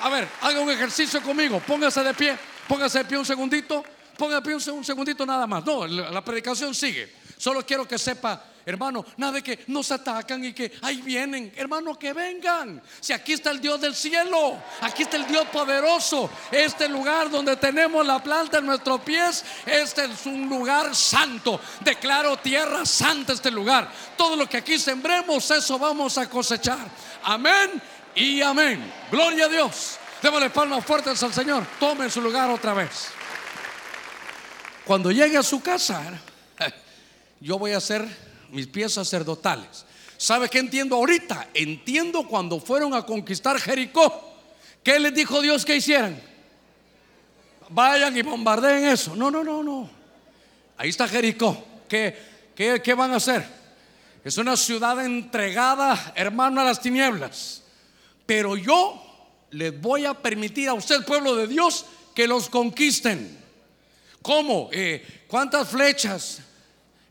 A ver, haga un ejercicio conmigo, póngase de pie, póngase de pie un segundito, póngase de pie un segundito nada más. No, la predicación sigue. Solo quiero que sepa, hermano, nada de que nos atacan y que ahí vienen. Hermano, que vengan. Si aquí está el Dios del cielo, aquí está el Dios poderoso. Este lugar donde tenemos la planta en nuestros pies, este es un lugar santo. Declaro tierra santa este lugar. Todo lo que aquí sembremos, eso vamos a cosechar. Amén y amén. Gloria a Dios. Démosle palmas fuertes al Señor. Tome su lugar otra vez. Cuando llegue a su casa, yo voy a hacer mis pies sacerdotales. ¿Sabe qué entiendo ahorita? Entiendo cuando fueron a conquistar Jericó. ¿Qué les dijo Dios que hicieran? Vayan y bombardeen eso. No, no, no, no. Ahí está Jericó. ¿Qué, qué, qué van a hacer? Es una ciudad entregada, hermano, a las tinieblas. Pero yo les voy a permitir a usted, pueblo de Dios, que los conquisten. ¿Cómo? Eh, ¿Cuántas flechas?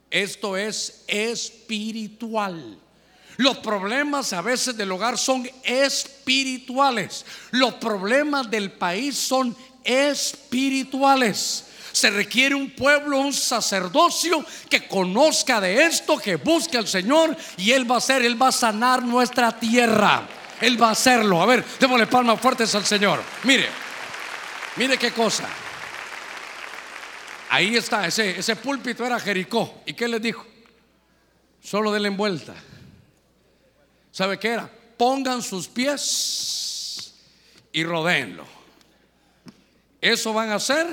Esto es espiritual. Los problemas a veces del hogar son espirituales. Los problemas del país son espirituales. Se requiere un pueblo, un sacerdocio que conozca de esto, que busque al Señor y Él va a hacer, Él va a sanar nuestra tierra. Él va a hacerlo. A ver, démosle palmas fuertes al Señor. Mire, mire qué cosa. Ahí está, ese, ese púlpito era Jericó. ¿Y qué les dijo? Solo denle vuelta. ¿Sabe qué era? Pongan sus pies y rodeenlo. Eso van a hacer.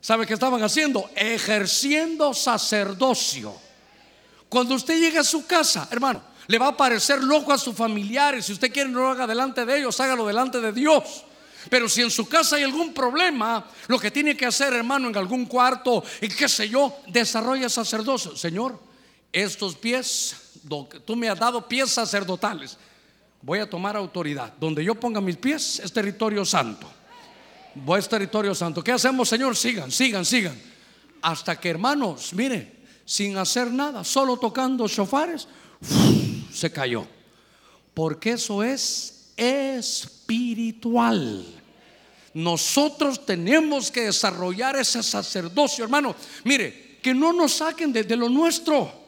¿Sabe qué estaban haciendo? Ejerciendo sacerdocio. Cuando usted llegue a su casa, hermano, le va a parecer loco a sus familiares. Si usted quiere, no lo haga delante de ellos, hágalo delante de Dios. Pero si en su casa hay algún problema, lo que tiene que hacer, hermano, en algún cuarto, y qué sé yo, desarrolla sacerdocio. Señor, estos pies, tú me has dado pies sacerdotales. Voy a tomar autoridad. Donde yo ponga mis pies es territorio santo. Voy a territorio santo. ¿Qué hacemos, Señor? Sigan, sigan, sigan. Hasta que, hermanos, mire, sin hacer nada, solo tocando shofares, se cayó. Porque eso es espiritual. nosotros tenemos que desarrollar ese sacerdocio, hermano. Mire, que no nos saquen de, lo nuestro.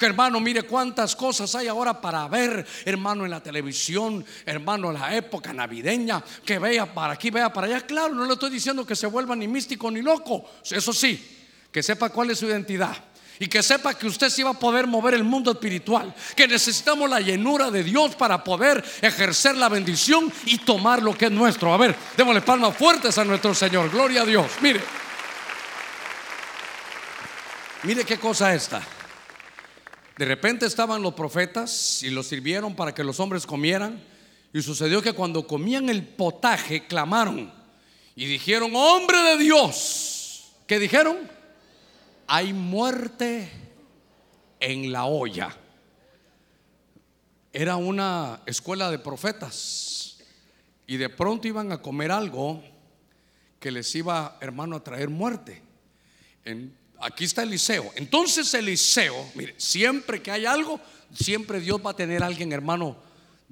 Hermano, mire cuántas cosas hay ahora para ver, hermano, en la televisión, hermano, en la época navideña, que vea para aquí, vea para allá. Claro, no le estoy diciendo que se vuelva ni místico ni loco. Eso sí, que sepa cuál es su identidad. Y que sepa que usted sí va a poder mover el mundo espiritual. Que necesitamos la llenura de Dios para poder ejercer la bendición y tomar lo que es nuestro. A ver, démosle palmas fuertes a nuestro Señor. Gloria a Dios. Mire. Mire qué cosa esta. De repente estaban los profetas y los sirvieron para que los hombres comieran. Y sucedió que cuando comían el potaje, clamaron y dijeron, hombre de Dios. ¿Qué dijeron? Hay muerte en la olla. Era una escuela de profetas. Y de pronto iban a comer algo que les iba, hermano, a traer muerte. En aquí está Eliseo. Entonces Eliseo, mire, siempre que hay algo, siempre Dios va a tener alguien, hermano,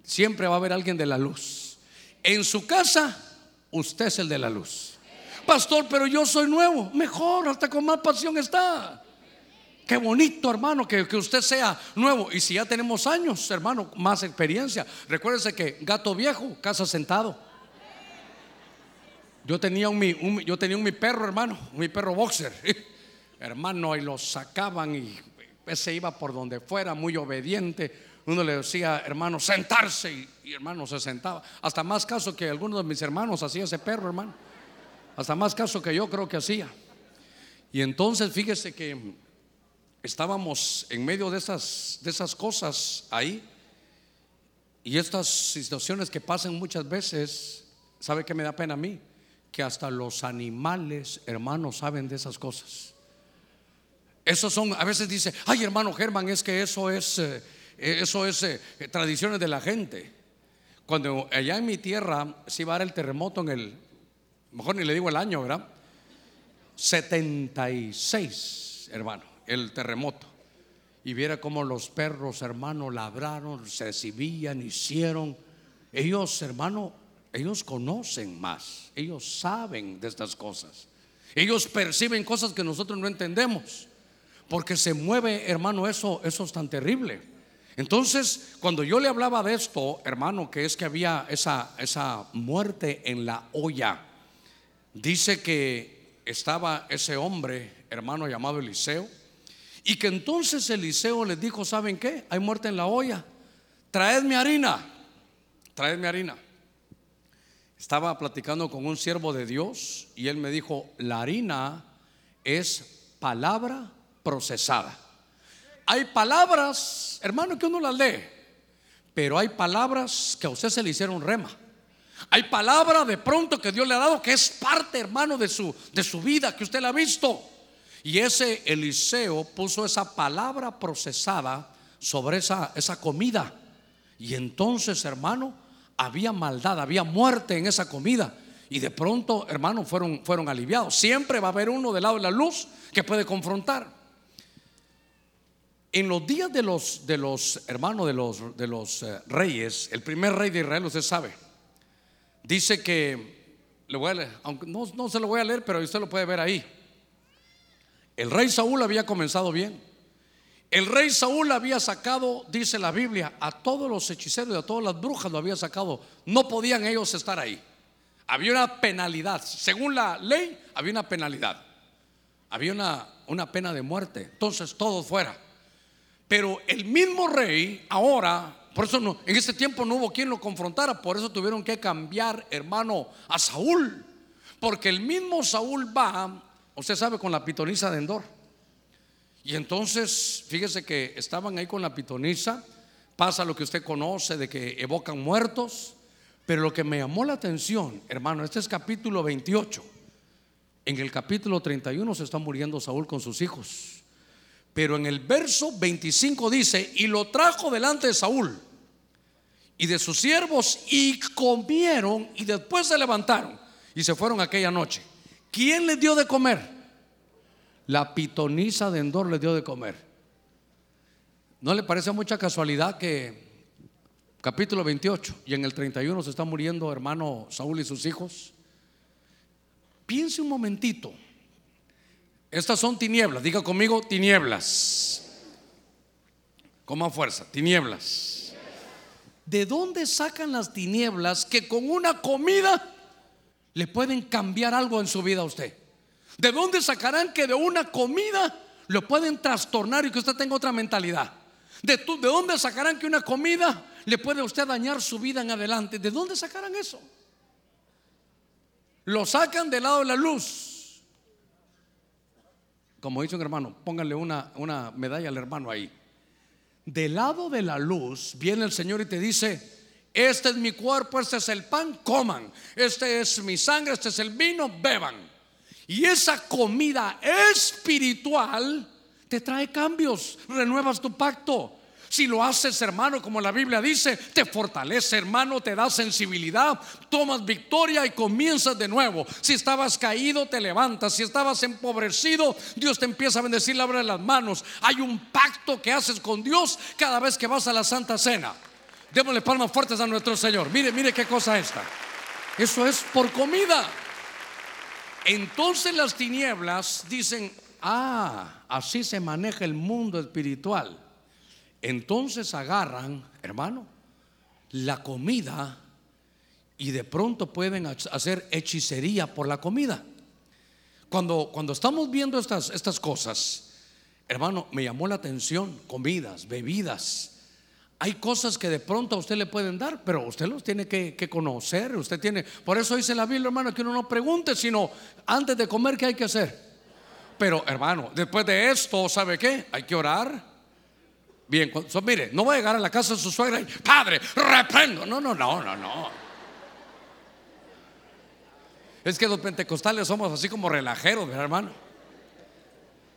siempre va a haber alguien de la luz. En su casa, usted es el de la luz. Pastor, pero yo soy nuevo. Mejor, hasta con más pasión está. Qué bonito, hermano, que, que, usted sea nuevo. Y si ya tenemos años, hermano, más experiencia. Recuérdese que gato viejo, casa sentado. Yo tenía un, yo tenía un mi perro, hermano, mi perro boxer. hermano, y lo sacaban y ese iba por donde fuera, muy obediente. Uno le decía, hermano, sentarse y, hermano se sentaba. Hasta más caso que algunos de mis hermanos hacía ese perro, hermano. Hasta más caso que yo creo que hacía. Y entonces fíjese que estábamos en medio de esas, de esas cosas ahí. Y estas situaciones que pasan muchas veces, ¿sabe qué me da pena a mí? Que hasta los animales, hermanos, saben de esas cosas. Esos son, a veces dice, ay hermano Germán, es que eso es, eh, eso es eh, tradiciones de la gente. Cuando allá en mi tierra se iba a dar el terremoto en el, mejor ni le digo el año, ¿verdad? 76, hermano, el terremoto. Y viera cómo los perros, hermano, ladraron, se exhibían, hicieron. Ellos, hermano, ellos conocen más, ellos saben de estas cosas. Ellos perciben cosas que nosotros no entendemos. Porque se mueve, hermano, eso, eso es tan terrible. Entonces, cuando yo le hablaba de esto, hermano, que es que había esa, esa muerte en la olla, dice que estaba ese hombre, hermano, llamado Eliseo, y que entonces Eliseo les dijo, ¿saben qué? Hay muerte en la olla, traedme harina, traedme harina. Estaba platicando con un siervo de Dios y él me dijo, la harina es palabra procesada. Hay palabras, hermano, que uno las lee, pero hay palabras que a usted se le hicieron rema. Hay palabra de pronto que Dios le ha dado que es parte, hermano, de su, de su vida, que usted la ha visto. Y ese Eliseo puso esa palabra procesada sobre esa, esa comida. Y entonces, hermano, había maldad, había muerte en esa comida. Y de pronto, hermano, fueron, fueron aliviados. Siempre va a haber uno del lado de la luz que puede confrontar. En los días de los, de los hermanos de los, de los eh, reyes, el primer rey de Israel, usted sabe, dice que, le voy a leer, aunque no, no se lo voy a leer, pero usted lo puede ver ahí. El rey Saúl había comenzado bien. El rey Saúl había sacado, dice la Biblia, a todos los hechiceros y a todas las brujas lo había sacado. No podían ellos estar ahí. Había una penalidad. Según la ley, había una penalidad. Había una, una pena de muerte. Entonces, todos fuera. Pero el mismo rey ahora, por eso no, en ese tiempo no hubo quien lo confrontara, por eso tuvieron que cambiar, hermano, a Saúl. Porque el mismo Saúl va, usted sabe, con la pitonisa de Endor. Y entonces, fíjese que estaban ahí con la pitonisa, pasa lo que usted conoce de que evocan muertos, pero lo que me llamó la atención, hermano, este es capítulo 28. En el capítulo 31 se está muriendo Saúl con sus hijos. Pero en el verso 25 dice, y lo trajo delante de Saúl y de sus siervos y comieron y después se levantaron y se fueron aquella noche. ¿Quién les dio de comer? La pitonisa de Endor les dio de comer. ¿No le parece mucha casualidad que capítulo 28 y en el 31 se está muriendo hermano Saúl y sus hijos? piense un momentito. Estas son tinieblas, diga conmigo tinieblas. Con más fuerza, tinieblas. ¿De dónde sacan las tinieblas que con una comida le pueden cambiar algo en su vida a usted? ¿De dónde sacarán que de una comida lo pueden trastornar y que usted tenga otra mentalidad? ¿De, ¿De dónde sacarán que una comida le puede a usted dañar su vida en adelante? ¿De dónde sacarán eso? Lo sacan del lado de la luz. Como dice un hermano, pónganle una, una medalla al hermano ahí. Del lado de la luz viene el Señor y te dice, este es mi cuerpo, este es el pan, coman. Este es mi sangre, este es el vino, beban. Y esa comida espiritual te trae cambios, renuevas tu pacto. Si lo haces, hermano, como la Biblia dice, te fortalece, hermano, te da sensibilidad, tomas victoria y comienzas de nuevo. Si estabas caído, te levantas. Si estabas empobrecido, Dios te empieza a bendecir, le abre las manos. Hay un pacto que haces con Dios cada vez que vas a la Santa Cena. Démosle palmas fuertes a nuestro Señor. Mire, mire qué cosa esta. Eso es por comida. Entonces las tinieblas dicen, ah, así se maneja el mundo espiritual. Entonces agarran, hermano, la comida y de pronto pueden hacer hechicería por la comida. Cuando, cuando estamos viendo estas, estas cosas, hermano, me llamó la atención, comidas, bebidas. Hay cosas que de pronto a usted le pueden dar, pero usted los tiene que, que, conocer. Usted tiene, por eso dice la Biblia, hermano, que uno no pregunte, sino antes de comer, ¿qué hay que hacer? Pero, hermano, después de esto, ¿sabe qué? Hay que orar. Bien, mire, no va a llegar a la casa de su suegra y, padre, reprendo. No, no, no, no, no. Es que los pentecostales somos así como relajeros, hermano.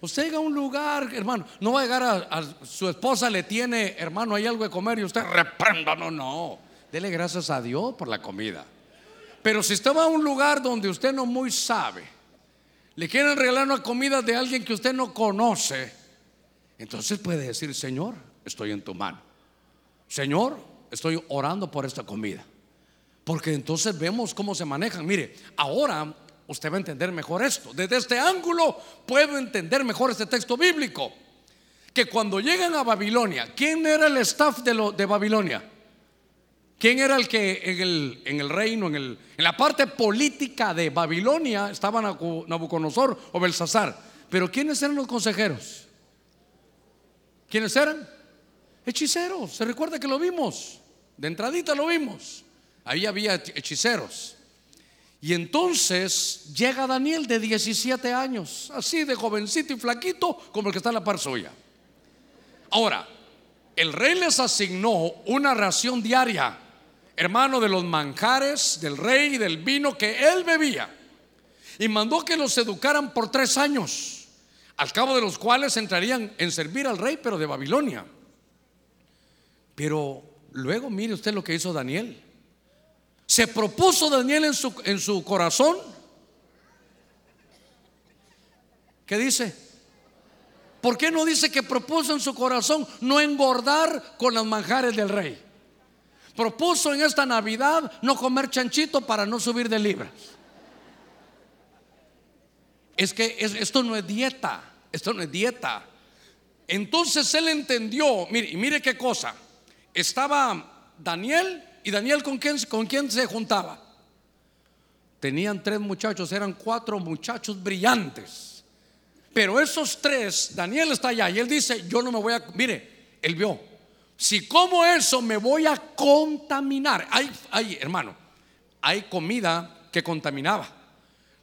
Usted llega a un lugar, hermano, no va a llegar a, su esposa, le tiene, hermano, hay algo de comer y usted reprenda. No, no. Dele gracias a Dios por la comida. Pero si usted va a un lugar donde usted no muy sabe, le quieren regalar una comida de alguien que usted no conoce, entonces puede decir, Señor, estoy en tu mano. Señor, estoy orando por esta comida. Porque entonces vemos cómo se manejan. Mire, ahora usted va a entender mejor esto. Desde este ángulo puedo entender mejor este texto bíblico. Que cuando llegan a Babilonia, ¿quién era el staff de, lo, de Babilonia? ¿Quién era el que en el, reino, en, el, en la parte política de Babilonia estaba Nabucodonosor o Belsasar? Pero ¿quiénes eran los consejeros? ¿Quiénes eran? Hechiceros. Se recuerda que lo vimos. De entradita lo vimos. Ahí había hechiceros. Y entonces llega Daniel de 17 años, así de jovencito y flaquito como el que está en la par. Ahora, el rey les asignó una ración diaria, hermano, de los manjares del rey y del vino que él bebía. Y mandó que los educaran por tres años al cabo de los cuales entrarían en servir al rey, pero de Babilonia. Pero luego mire usted lo que hizo Daniel. Se propuso Daniel en su, en su corazón. ¿Qué dice? ¿Por qué no dice que propuso en su corazón no engordar con las manjares del rey? Propuso en esta Navidad no comer chanchito para no subir de libras. Es que esto no es dieta, esto no es dieta. Entonces él entendió, mire, mire qué cosa. Estaba Daniel y Daniel con quién, se juntaba. Tenían tres muchachos, eran cuatro muchachos brillantes. Pero esos tres, Daniel está allá y él dice, yo no me voy a, mire, él vio, si como eso me voy a contaminar. Hay, hay, hermano, hay comida que contaminaba.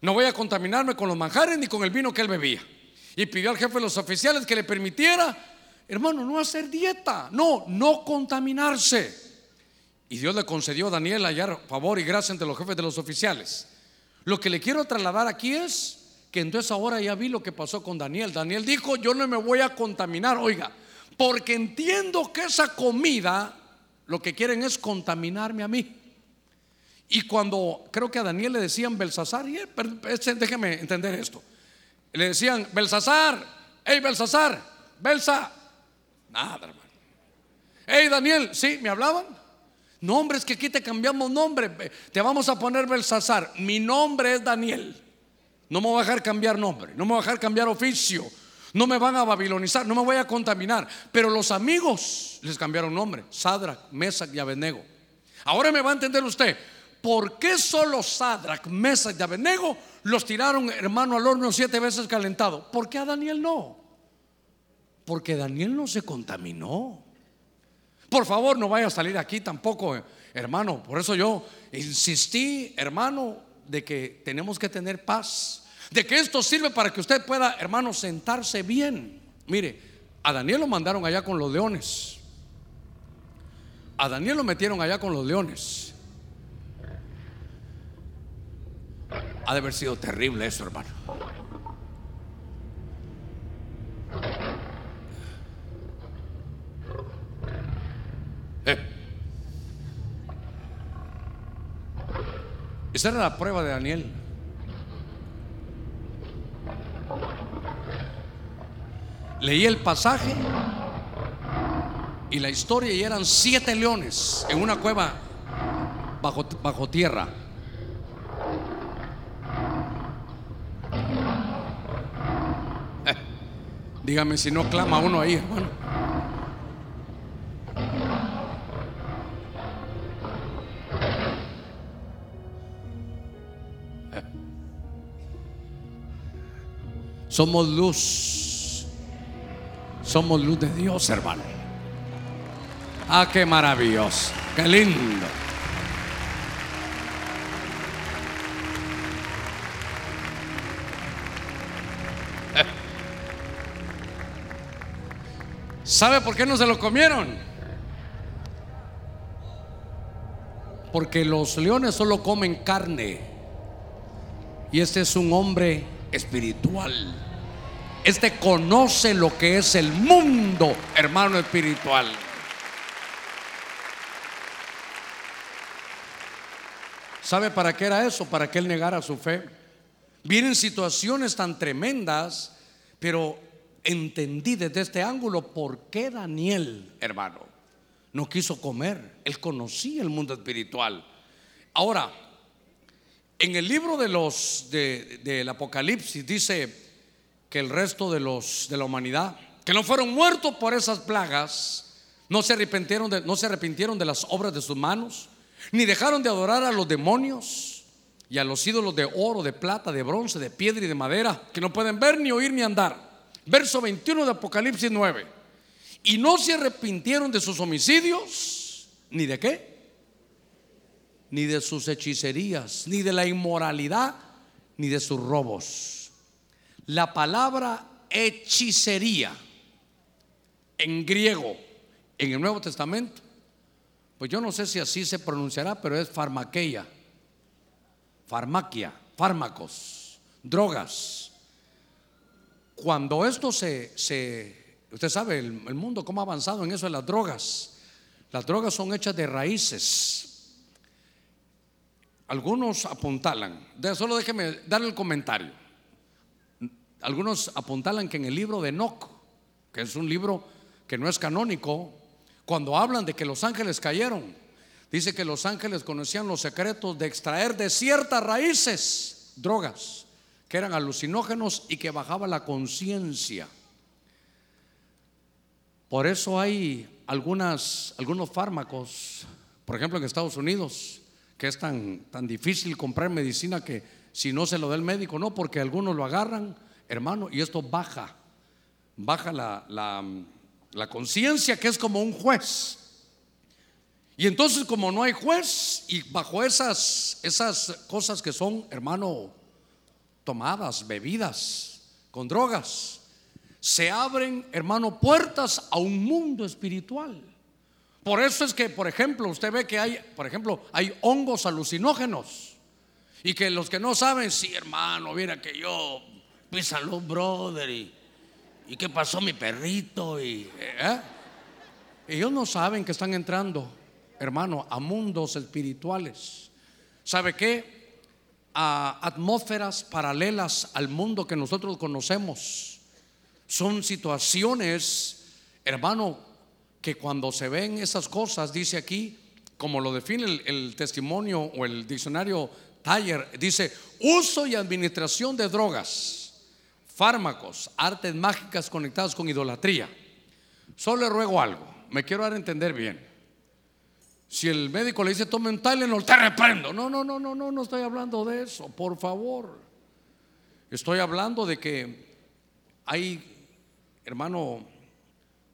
No voy a contaminarme con los manjares ni con el vino que él bebía. Y pidió al jefe de los oficiales que le permitiera, hermano, no hacer dieta, no, no contaminarse. Y Dios le concedió a Daniel hallar favor y gracia entre los jefes de los oficiales. Lo que le quiero trasladar aquí es que entonces ahora ya vi lo que pasó con Daniel. Daniel dijo, yo no me voy a contaminar, oiga, porque entiendo que esa comida lo que quieren es contaminarme a mí. Y cuando creo que a Daniel le decían Belsasar, y déjeme entender esto. Le decían Belsasar, hey Belsasar, Belsa. Nada, hermano. Hey Daniel, ¿sí? ¿Me hablaban? No, hombre, es que aquí te cambiamos nombre. Te vamos a poner Belsasar. Mi nombre es Daniel. No me voy a dejar cambiar nombre, no me voy a dejar cambiar oficio, no me van a babilonizar, no me voy a contaminar. Pero los amigos les cambiaron nombre, Sadrach, Mesach y Abednego. Ahora me va a entender usted, ¿por qué solo Sadrach, Mesach y Abednego los tiraron, hermano, al horno siete veces calentado? ¿Por qué a Daniel no? Porque Daniel no se contaminó. Por favor, no vaya a salir aquí tampoco, hermano. Por eso yo insistí, hermano, de que tenemos que tener paz. De que esto sirve para que usted pueda, hermano, sentarse bien. Mire, a Daniel lo mandaron allá con los leones. A Daniel lo metieron allá con los leones. Ha de haber sido terrible eso, hermano. Esa era la prueba de Daniel. Leí el pasaje y la historia y eran siete leones en una cueva bajo, bajo tierra. Eh, dígame si no clama uno ahí, hermano. Somos luz. Somos luz de Dios, hermano. Ah, qué maravilloso, qué lindo. ¿Sabe por qué no se lo comieron? Porque los leones solo comen carne. Y este es un hombre espiritual. Este conoce lo que es el mundo, hermano espiritual. ¿Sabe para qué era eso? Para que él negara su fe. Vienen situaciones tan tremendas, pero entendí desde este ángulo por qué Daniel, hermano, no quiso comer. Él conocía el mundo espiritual. Ahora, en el libro de los del Apocalipsis dice que el resto de los de la humanidad que no fueron muertos por esas plagas, no se arrepintieron de, no se arrepintieron de las obras de sus manos, ni dejaron de adorar a los demonios y a los ídolos de oro, de plata, de bronce, de piedra y de madera, que no pueden ver, ni oír, ni andar. Verso 21 de Apocalipsis 9. Y no se arrepintieron de sus homicidios, ni de qué, ni de sus hechicerías, ni de la inmoralidad, ni de sus robos. La palabra hechicería en griego, en el Nuevo Testamento, pues yo no sé si así se pronunciará, pero es farmaqueia, farmaquia, fármacos, drogas. Cuando esto se, usted sabe, el, mundo cómo ha avanzado en eso de las drogas. Las drogas son hechas de raíces. Algunos apuntalan, solo déjeme darle el comentario. Algunos apuntalan que en el libro de Enoch, que es un libro que no es canónico, cuando hablan de que los ángeles cayeron, dice que los ángeles conocían los secretos de extraer de ciertas raíces drogas que eran alucinógenos y que bajaba la conciencia. Por eso hay algunas, algunos fármacos, por ejemplo en Estados Unidos, que es tan, tan difícil comprar medicina que si no se lo da el médico, no, porque algunos lo agarran, hermano, y esto baja, baja la, la conciencia que es como un juez. Y entonces como no hay juez y bajo esas, esas cosas que son, hermano, tomadas, bebidas, con drogas, se abren, hermano, puertas a un mundo espiritual. Por eso es que, por ejemplo, usted ve que hay, por ejemplo, hay hongos alucinógenos. Y que los que no saben, sí, hermano, mira que yo, salud, brother, y ¿Y qué pasó mi perrito? Y, ¿eh? Ellos no saben que están entrando, hermano, a mundos espirituales. ¿Sabe qué? A atmósferas paralelas al mundo que nosotros conocemos. Son situaciones, hermano, que cuando se ven esas cosas, dice aquí, como lo define el, el testimonio o el diccionario Taller dice, uso y administración de drogas, fármacos, artes mágicas conectadas con idolatría. Solo le ruego algo, me quiero dar a entender bien. Si el médico le dice tome un Tylenol, te reprendo. No, no, no, no, no, no estoy hablando de eso, por favor. Estoy hablando de que hay, hermano,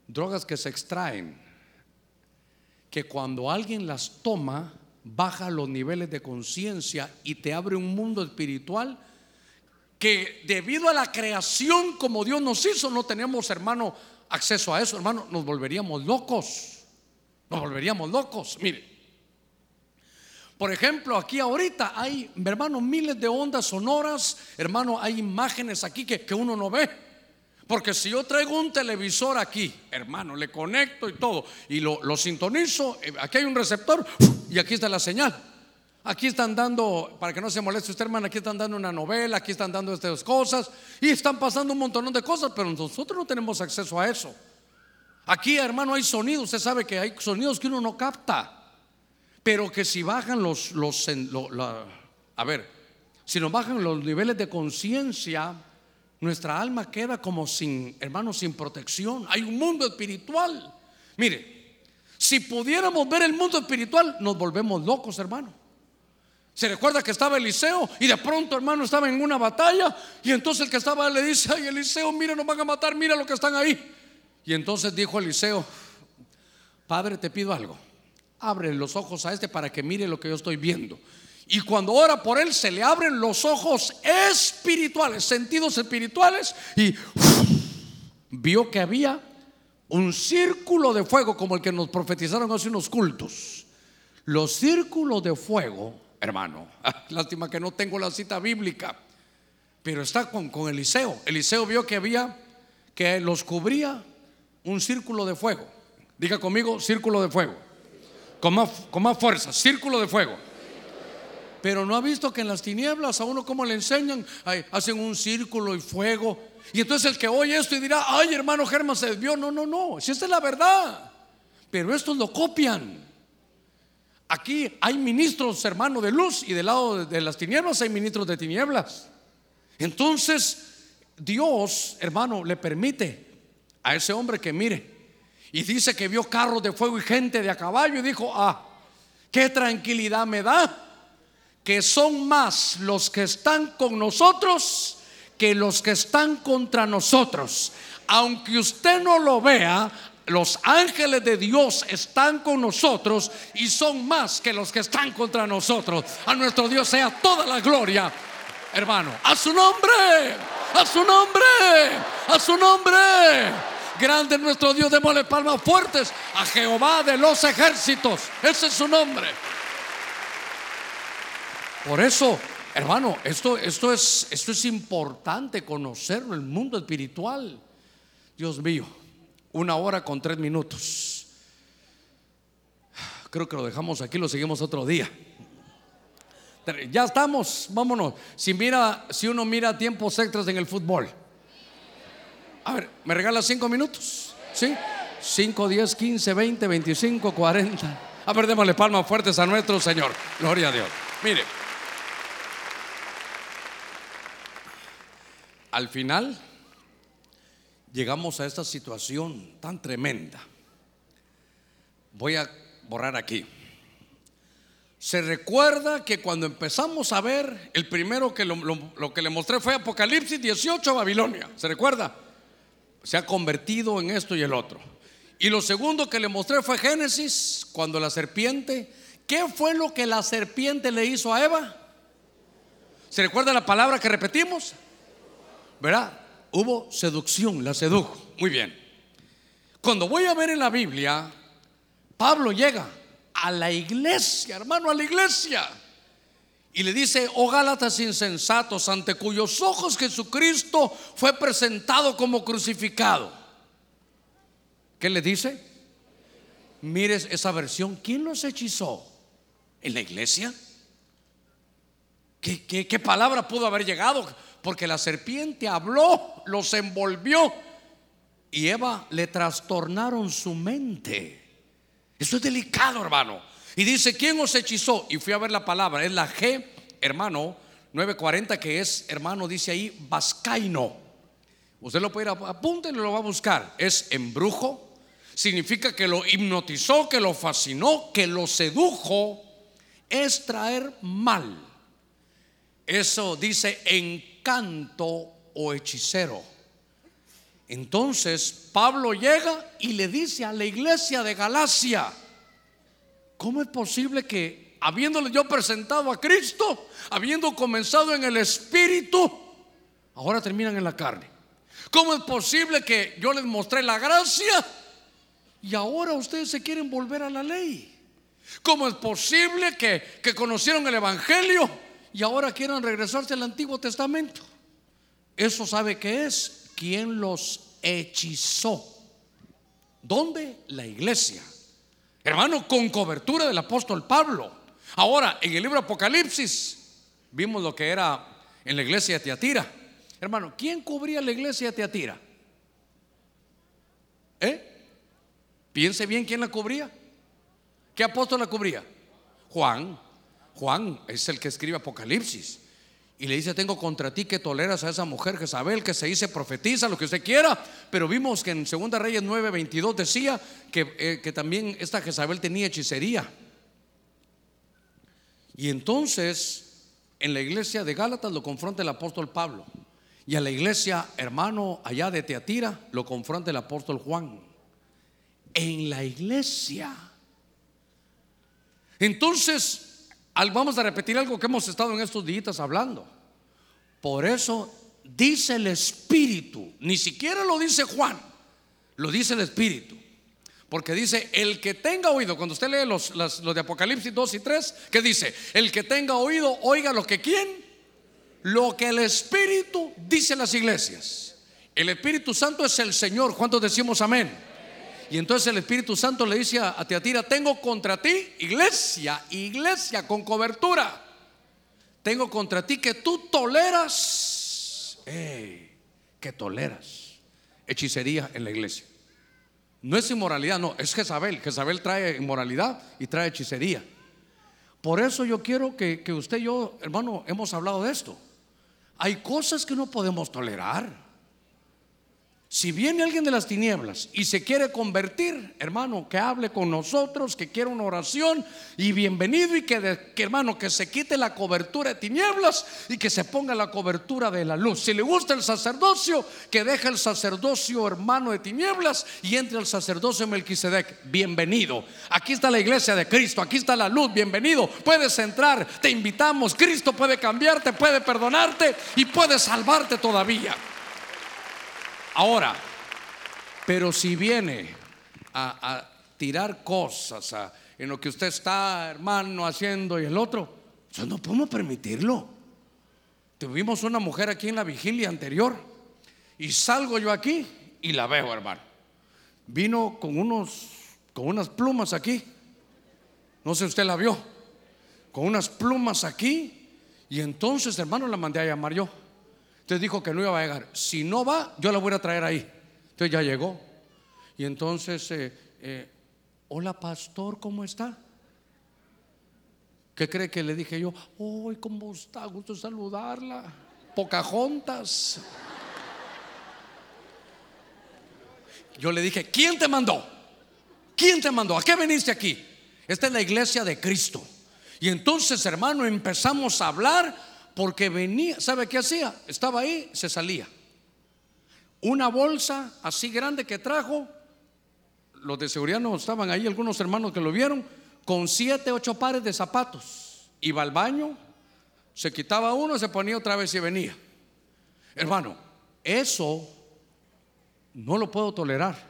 drogas que se extraen, que cuando alguien las toma, baja los niveles de conciencia y te abre un mundo espiritual que debido a la creación como Dios nos hizo, no tenemos, hermano, acceso a eso, hermano, nos volveríamos locos. Nos volveríamos locos. Mire, por ejemplo, aquí ahorita hay, hermano, miles de ondas sonoras, hermano, hay imágenes aquí que, uno no ve. Porque si yo traigo un televisor aquí, hermano, le conecto y todo, y lo, lo sintonizo, eh, aquí hay un receptor y aquí está la señal. Aquí están dando, para que no se moleste usted, hermano, aquí están dando una novela, aquí están dando estas cosas, y están pasando un montón de cosas, pero nosotros no tenemos acceso a eso. Aquí, hermano, hay sonidos. Usted sabe que hay sonidos que uno no capta. Pero que si bajan los, los a ver, si nos bajan los niveles de conciencia, nuestra alma queda como sin, hermano, sin protección. Hay un mundo espiritual. Mire, si pudiéramos ver el mundo espiritual, nos volvemos locos, hermano. Se recuerda que estaba Eliseo y de pronto, hermano, estaba en una batalla y entonces el que estaba le dice, ay Eliseo, mira, nos van a matar, mira lo que están ahí. Y entonces dijo Eliseo, Padre, te pido algo. Abre los ojos a este para que mire lo que yo estoy viendo. Y cuando ora por él, se le abren los ojos espirituales, sentidos espirituales, y vio que había un círculo de fuego como el que nos profetizaron hace unos cultos. Los círculos de fuego, hermano, lástima que no tengo la cita bíblica, pero está con, con Eliseo. Eliseo vio que había, que los cubría un círculo de fuego. Diga conmigo, círculo de fuego. Con más, con más fuerza, círculo de fuego. Pero no ha visto que en las tinieblas a uno como le enseñan, hacen un círculo y fuego. Y entonces el que oye esto y dirá, ay hermano Germán se desvió. No, no, no, si esta es la verdad. Pero estos lo copian. Aquí hay ministros, hermano, de luz y del lado de las tinieblas hay ministros de tinieblas. Entonces, Dios, hermano, le permite a ese hombre que mire. Y dice que vio carros de fuego y gente de a caballo y dijo, ah, qué tranquilidad me da que son más los que están con nosotros que los que están contra nosotros. Aunque usted no lo vea, los ángeles de Dios están con nosotros y son más que los que están contra nosotros. A nuestro Dios sea toda la gloria, hermano. A su nombre, a su nombre, a su nombre. Grande es nuestro Dios, démosle palmas fuertes a Jehová de los ejércitos. Ese es su nombre. Por eso, hermano, esto, esto, es, esto es importante conocerlo, el mundo espiritual. Dios mío, una hora con tres minutos. Creo que lo dejamos aquí, lo seguimos otro día. Ya estamos, vámonos. Si mira, si uno mira tiempos extras en el fútbol. A ver, ¿me regala cinco minutos? ¿Sí? 5, 10, 15, 20, 25, 40. A ver, démosle palmas fuertes a nuestro Señor. Gloria a Dios. Mire, al final llegamos a esta situación tan tremenda. Voy a borrar aquí. Se recuerda que cuando empezamos a ver, el primero que lo, que le mostré fue Apocalipsis 18, Babilonia. ¿Se recuerda? se ha convertido en esto y el otro. Y lo segundo que le mostré fue Génesis, cuando la serpiente, ¿qué fue lo que la serpiente le hizo a Eva? ¿Se recuerda la palabra que repetimos? ¿Verdad? Hubo seducción, la sedujo. Muy bien. Cuando voy a ver en la Biblia, Pablo llega a la iglesia, hermano, a la iglesia. Y le dice, oh Gálatas insensatos, ante cuyos ojos Jesucristo fue presentado como crucificado. ¿Qué le dice? Mires esa versión. ¿Quién los hechizó? ¿En la iglesia? ¿Qué, qué palabra pudo haber llegado? Porque la serpiente habló, los envolvió y Eva le trastornaron su mente. Eso es delicado, hermano. Y dice, ¿quién os hechizó? Y fui a ver la palabra, es la G hermano, 940, que es, hermano, dice ahí, vascaino. Usted lo puede ir, apúntenlo, lo va a buscar. Es embrujo, significa que lo hipnotizó, que lo fascinó, que lo sedujo, es traer mal. Eso dice encanto o hechicero. Entonces Pablo llega y le dice a la iglesia de Galacia, ¿cómo es posible que habiéndole yo presentado a Cristo, habiendo comenzado en el Espíritu, ahora terminan en la carne? ¿Cómo es posible que yo les mostré la gracia y ahora ustedes se quieren volver a la ley? ¿Cómo es posible que, que conocieron el Evangelio y ahora quieran regresarse al Antiguo Testamento? Eso sabe que es quien los hechizó. ¿Dónde? La iglesia. Hermano, con cobertura del apóstol Pablo. Ahora, en el libro Apocalipsis, vimos lo que era en la iglesia de Teatira. Hermano, ¿quién cubría la iglesia de Teatira? ¿Eh? Piense bien quién la cubría. ¿Qué apóstol la cubría? Juan. Juan es el que escribe Apocalipsis. Y le dice, tengo contra ti que toleras a esa mujer Jezabel que se dice profetiza, lo que usted quiera. Pero vimos que en 2 Reyes 9:22 decía que, eh, que también esta Jezabel tenía hechicería. Y entonces en la iglesia de Gálatas lo confronta el apóstol Pablo. Y a la iglesia, hermano, allá de Teatira, lo confronta el apóstol Juan. En la iglesia. Entonces, vamos a repetir algo que hemos estado en estos días hablando. Por eso dice el Espíritu, ni siquiera lo dice Juan, lo dice el Espíritu. Porque dice, el que tenga oído, cuando usted lee los, de Apocalipsis 2 y 3, que dice, el que tenga oído, oiga lo que quién, lo que el Espíritu dice en las iglesias. El Espíritu Santo es el Señor, ¿cuántos decimos amén? Y entonces el Espíritu Santo le dice a Teatira, tengo contra ti, iglesia, iglesia con cobertura. Tengo contra ti que tú toleras, que toleras hechicería en la iglesia. No es inmoralidad, no, es Jezabel. Jezabel trae inmoralidad y trae hechicería. Por eso yo quiero que, que usted y yo, hermano, hemos hablado de esto. Hay cosas que no podemos tolerar. Si viene alguien de las tinieblas y se quiere convertir, hermano, que hable con nosotros, que quiera una oración y bienvenido y que, hermano, que se quite la cobertura de tinieblas y que se ponga la cobertura de la luz. Si le gusta el sacerdocio, que deje el sacerdocio hermano de tinieblas y entre el sacerdocio Melquisedec. Bienvenido. Aquí está la iglesia de Cristo, aquí está la luz. Bienvenido. Puedes entrar, te invitamos. Cristo puede cambiarte, puede perdonarte y puede salvarte todavía. Ahora, pero si viene a, tirar cosas en lo que usted está, hermano, haciendo y el otro, yo no podemos permitirlo. Tuvimos una mujer aquí en la vigilia anterior y salgo yo aquí y la veo, hermano. Vino con unos con unas plumas aquí. No sé usted la vio. Con unas plumas aquí y entonces, hermano, la mandé a llamar yo. Entonces dijo que no iba a llegar. Si no va, yo la voy a traer ahí. Entonces ya llegó. Y entonces, eh, eh, hola pastor, ¿cómo está? ¿Qué cree que le dije yo? ¡Uy, cómo está! Gusto saludarla. Pocahontas. Yo le dije, ¿quién te mandó? ¿Quién te mandó? ¿A qué viniste aquí? Esta es la iglesia de Cristo. Y entonces, hermano, empezamos a hablar porque venía, ¿sabe qué hacía? Estaba ahí, se salía. Una bolsa así grande que trajo, los de seguridad no estaban ahí, algunos hermanos que lo vieron, con siete, ocho pares de zapatos. Iba al baño, se quitaba uno, se ponía otra vez y venía. Hermano, eso no lo puedo tolerar.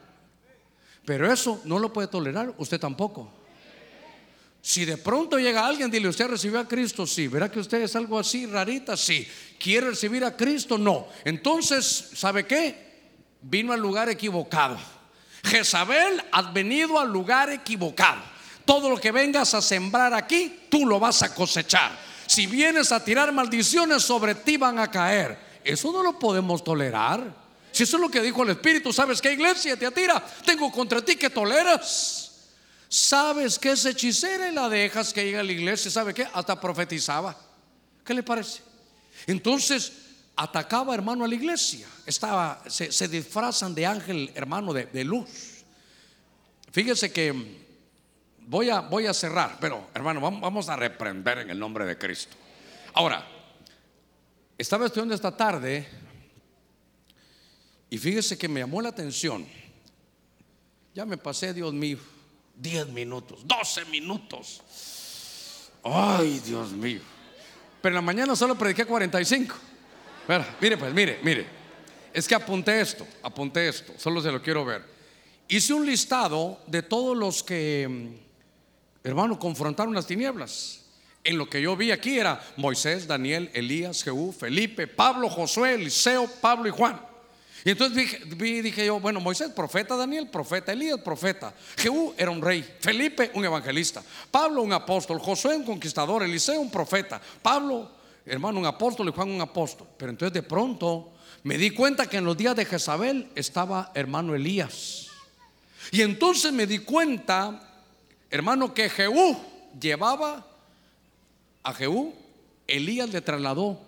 Pero eso no lo puede tolerar usted tampoco. Si de pronto llega alguien, dile, ¿usted recibió a Cristo? Sí. ¿Verá que usted es algo así rarita? Sí. ¿Quiere recibir a Cristo? No. Entonces, ¿sabe qué? Vino al lugar equivocado. Jezabel ha venido al lugar equivocado. Todo lo que vengas a sembrar aquí, tú lo vas a cosechar. Si vienes a tirar maldiciones sobre ti van a caer. Eso no lo podemos tolerar. Si eso es lo que dijo el Espíritu, ¿sabes qué iglesia te atira? Tengo contra ti que toleras. Sabes que es hechicera y la dejas que llegue a la iglesia. ¿Sabe qué? Hasta profetizaba. ¿Qué le parece? Entonces atacaba hermano a la iglesia. Estaba, se, disfrazan de ángel hermano de, de, luz. Fíjese que voy a, voy a cerrar, pero hermano, vamos a reprender en el nombre de Cristo. Ahora, estaba estudiando esta tarde y fíjese que me llamó la atención. Ya me pasé, Dios mío, 10 minutos, 12 minutos. Ay, Dios mío. Pero en la mañana solo prediqué 45. mire, pues, mire, mire. Es que apunté esto, apunté esto, solo se lo quiero ver. Hice un listado de todos los que, mm, hermano, confrontaron las tinieblas. En lo que yo vi aquí era Moisés, Daniel, Elías, Jehú, Felipe, Pablo, Josué, Eliseo, Pablo y Juan. Y entonces dije, dije, yo, bueno, Moisés, profeta, Daniel, profeta, Elías, profeta, Jehú era un rey, Felipe, un evangelista, Pablo, un apóstol, Josué, un conquistador, Eliseo, un profeta, Pablo, hermano, un apóstol y Juan, un apóstol. Pero entonces de pronto me di cuenta que en los días de Jezabel estaba hermano Elías. Y entonces me di cuenta, hermano, que Jehú llevaba a Jehú, Elías le trasladó,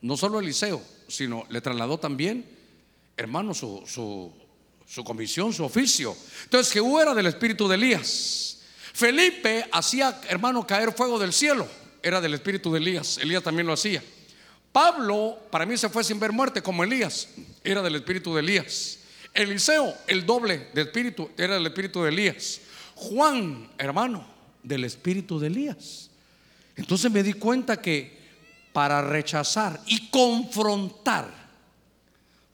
no solo Eliseo, sino le trasladó también hermano, su, su, comisión, su oficio. Entonces Jehú era del espíritu de Elías. Felipe hacía, hermano, caer fuego del cielo. Era del espíritu de Elías. Elías también lo hacía. Pablo, para mí se fue sin ver muerte, como Elías. Era del espíritu de Elías. Eliseo, el doble de espíritu, era del espíritu de Elías. Juan, hermano, del espíritu de Elías. Entonces me di cuenta que para rechazar y confrontar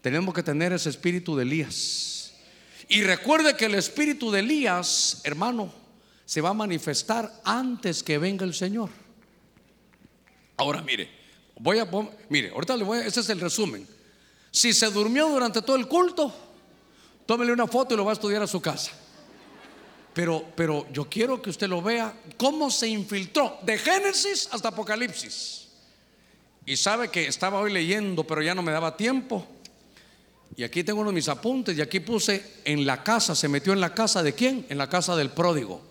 tenemos que tener ese espíritu de Elías. Y recuerde que el espíritu de Elías, hermano, se va a manifestar antes que venga el Señor. Ahora mire, voy a mire, ahorita le voy a, ese es el resumen. Si se durmió durante todo el culto, tómele una foto y lo va a estudiar a su casa. Pero, pero yo quiero que usted lo vea cómo se infiltró de Génesis hasta Apocalipsis. Y sabe que estaba hoy leyendo, pero ya no me daba tiempo. Y aquí tengo uno de mis apuntes y aquí puse en la casa, se metió en la casa de quién? En la casa del pródigo.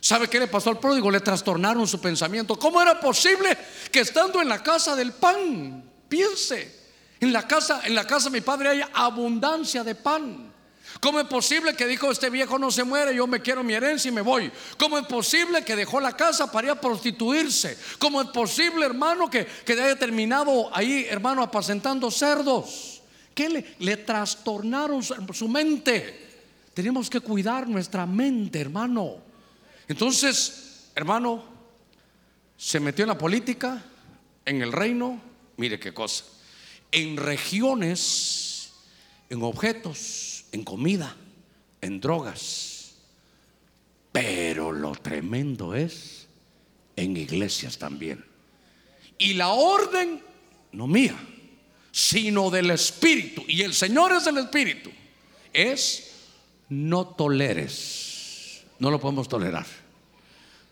¿Sabe qué le pasó al pródigo? Le trastornaron su pensamiento. ¿Cómo era posible que estando en la casa del pan, piense, en la casa, en la casa de mi padre hay abundancia de pan? ¿Cómo es posible que dijo este viejo no se muere, yo me quiero mi herencia y me voy? ¿Cómo es posible que dejó la casa para ir a prostituirse? ¿Cómo es posible, hermano, que, que haya terminado ahí, hermano, apacentando cerdos? Que le, trastornaron su, mente. Tenemos que cuidar nuestra mente, hermano. Entonces, hermano, se metió en la política, en el reino, mire qué cosa, en regiones, en objetos, en comida, en drogas. Pero lo tremendo es en iglesias también. Y la orden, no mía, sino del Espíritu. Y el Señor es el Espíritu. Es no toleres. No lo podemos tolerar.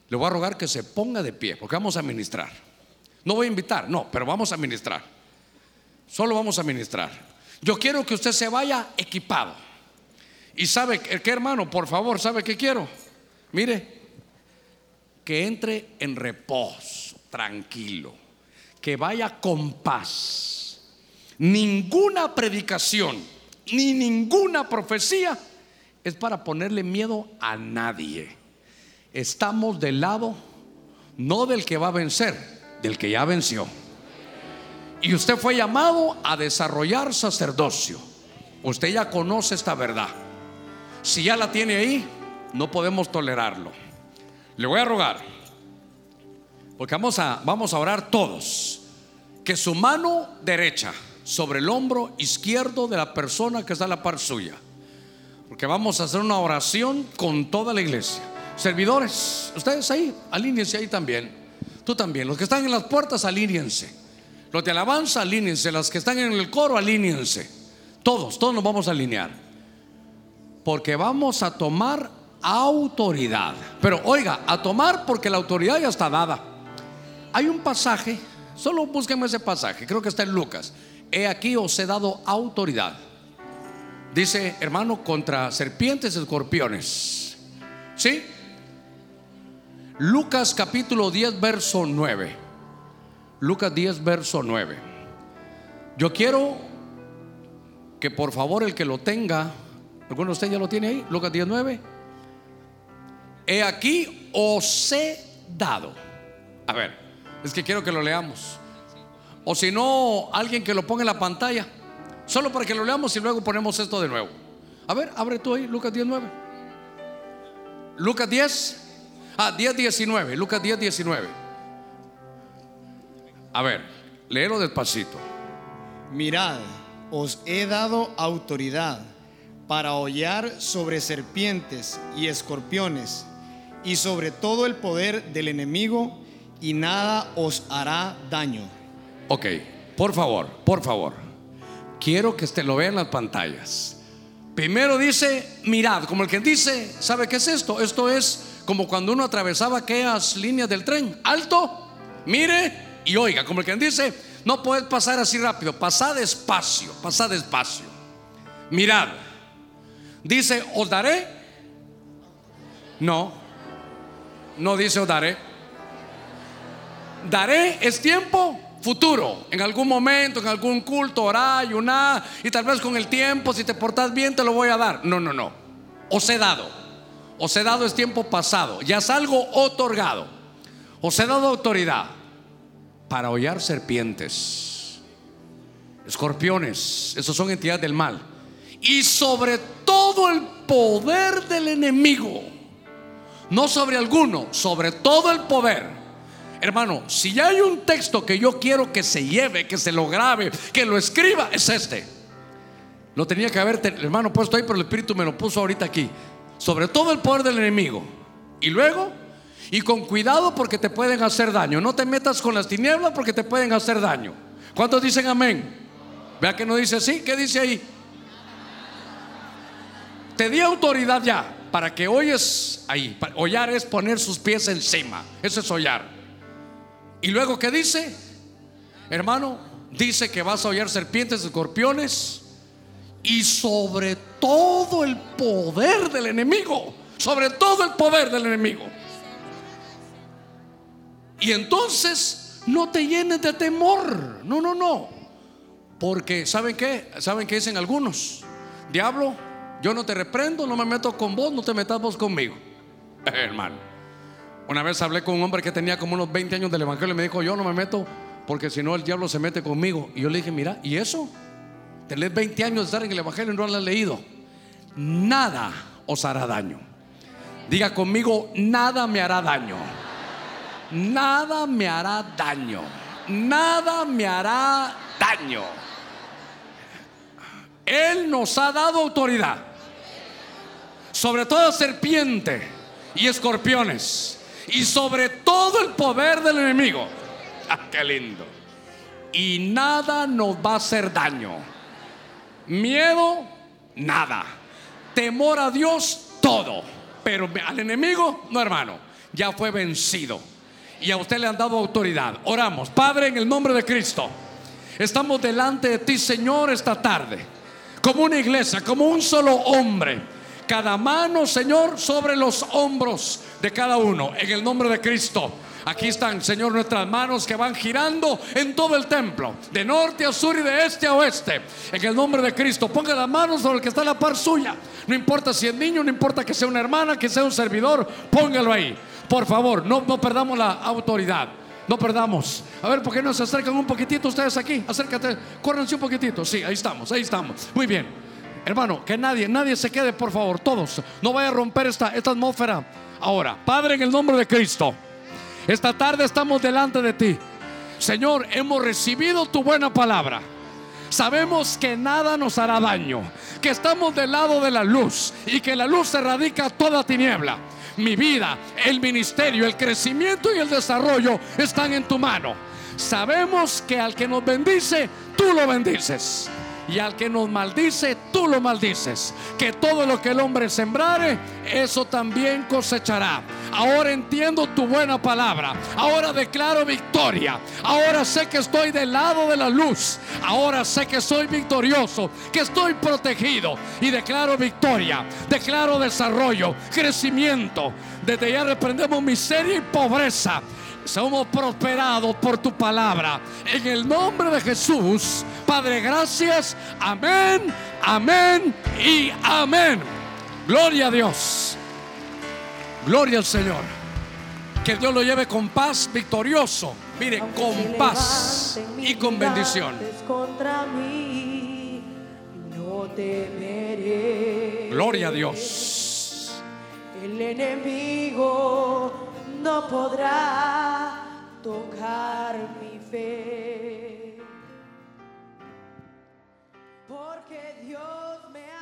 Le voy a rogar que se ponga de pie, porque vamos a ministrar. No voy a invitar, no, pero vamos a ministrar. Solo vamos a ministrar. Yo quiero que usted se vaya equipado. Y sabe que hermano, por favor, ¿sabe qué quiero? Mire, que entre en reposo, tranquilo, que vaya con paz Ninguna predicación ni ninguna profecía es para ponerle miedo a nadie. Estamos del lado no del que va a vencer, del que ya venció. Y usted fue llamado a desarrollar sacerdocio. Usted ya conoce esta verdad. Si ya la tiene ahí, no podemos tolerarlo. Le voy a rogar, porque vamos a, vamos a orar todos, que su mano derecha sobre el hombro izquierdo de la persona que está a la par suya. Porque vamos a hacer una oración con toda la iglesia. Servidores, ustedes ahí, alíñense ahí también. Tú también. Los que están en las puertas, alíñense. Los de alabanza, alíñense. Los que están en el coro, alíñense. Todos, todos nos vamos a alinear. Porque vamos a tomar autoridad. Pero oiga, a tomar porque la autoridad ya está dada. Hay un pasaje, solo búsquenme ese pasaje, creo que está en Lucas he aquí os he dado autoridad. Dice, hermano, contra serpientes y escorpiones. ¿Sí? Lucas capítulo 10, verso 9. Lucas 10, verso 9. Yo quiero que por favor el que lo tenga, ¿alguno de ustedes ya lo tiene ahí? Lucas 10, 9. He aquí os he dado. A ver, es que quiero que lo leamos. O si no, alguien que lo ponga en la pantalla. Solo para que lo leamos y luego ponemos esto de nuevo. A ver, abre tú ahí, Lucas 10, 9. Lucas 10. Ah, 10, 19. Lucas 10, 19. A ver, léelo despacito. Mirad, os he dado autoridad para hollar sobre serpientes y escorpiones y sobre todo el poder del enemigo y nada os hará daño. Ok, por favor, por favor. Quiero que usted lo vea en las pantallas. Primero dice, mirad, como el que dice, ¿sabe qué es esto? Esto es como cuando uno atravesaba aquellas líneas del tren. Alto, mire y oiga, como el que dice, no puedes pasar así rápido, pasa despacio, pasa despacio. Mirad, dice, os daré. No, no dice os daré. Daré es tiempo futuro, en algún momento, en algún culto, orar, ayunar, y tal vez con el tiempo, si te portas bien, te lo voy a dar. No, no, no. Os he dado. Os he dado es tiempo pasado, ya es algo otorgado. Os he dado autoridad para hollar serpientes, escorpiones, esos son entidades del mal, y sobre todo el poder del enemigo, no sobre alguno, sobre todo el poder. Hermano, si ya hay un texto que yo quiero que se lleve, que se lo grabe, que lo escriba, es este. Lo tenía que haber, hermano, puesto ahí, pero el Espíritu me lo puso ahorita aquí. Sobre todo el poder del enemigo. Y luego, y con cuidado porque te pueden hacer daño. No te metas con las tinieblas porque te pueden hacer daño. ¿Cuántos dicen amén? Vea que no dice así. ¿Qué dice ahí? Te di autoridad ya para que oyes ahí. Hollar es poner sus pies encima. Eso es hollar. Y luego, ¿qué dice? Hermano, dice que vas a hollar serpientes, escorpiones y sobre todo el poder del enemigo. Sobre todo el poder del enemigo. Y entonces no te llenes de temor. No, no, no. Porque ¿saben qué? ¿Saben qué dicen algunos? Diablo, yo no te reprendo, no me meto con vos, no te metas vos conmigo. hermano. Una vez hablé con un hombre que tenía como unos 20 años del evangelio y me dijo, yo no me meto porque si no el diablo se mete conmigo. Y yo le dije, mira, ¿y eso? Tenés 20 años de estar en el evangelio y no lo has leído. Nada os hará daño. Diga conmigo, nada me hará daño nada me hará daño. Nada me hará daño. Él nos ha dado autoridad sobre toda serpiente y escorpiones y sobre todo el poder del enemigo. Ah, qué lindo. Y nada nos va a hacer daño. Miedo, nada. Temor a Dios, todo. Pero al enemigo, no hermano, ya fue vencido y a usted le han dado autoridad. Oramos, Padre, en el nombre de Cristo. Estamos delante de ti, Señor, esta tarde. Como una iglesia, como un solo hombre. Cada mano, Señor, sobre los hombros de cada uno. En el nombre de Cristo. Aquí están, Señor, nuestras manos que van girando en todo el templo, de norte a sur y de este a oeste. En el nombre de Cristo, ponga las manos sobre el que está a la par suya. No importa si es niño, no importa que sea una hermana, que sea un servidor, póngalo ahí. Por favor, no, no perdamos la autoridad. No perdamos. A ver, ¿por qué no se acercan un poquitito ustedes aquí? Acércate, córrense un poquitito. Sí, ahí estamos, ahí estamos. Muy bien. Hermano, que nadie, nadie se quede, por favor, todos. No vaya a romper esta, esta atmósfera. Ahora, Padre, en el nombre de Cristo, esta tarde estamos delante de ti. Señor, hemos recibido tu buena palabra. Sabemos que nada nos hará daño, que estamos del lado de la luz y que la luz erradica toda tiniebla mi vida, el ministerio, el crecimiento y el desarrollo están en tu mano. Sabemos que al que nos bendice, tú lo bendices. Y al que nos maldice, tú lo maldices. Que todo lo que el hombre sembrare, eso también cosechará. Ahora entiendo tu buena palabra. Ahora declaro victoria. Ahora sé que estoy del lado de la luz. Ahora sé que soy victorioso, que estoy protegido. Y declaro victoria. Declaro desarrollo, crecimiento. Desde ya reprendemos miseria y pobreza Somos prosperados por tu palabra. En el nombre de Jesús, Padre, gracias. Amén, amén y amén. Gloria a Dios. Gloria al Señor. Que Dios lo lleve con paz, victorioso. Mire, Aunque con paz y con bendición. Contra mí, no temeré. Gloria a Dios. El enemigo no podrá tocar mi fe. Porque Dios me ha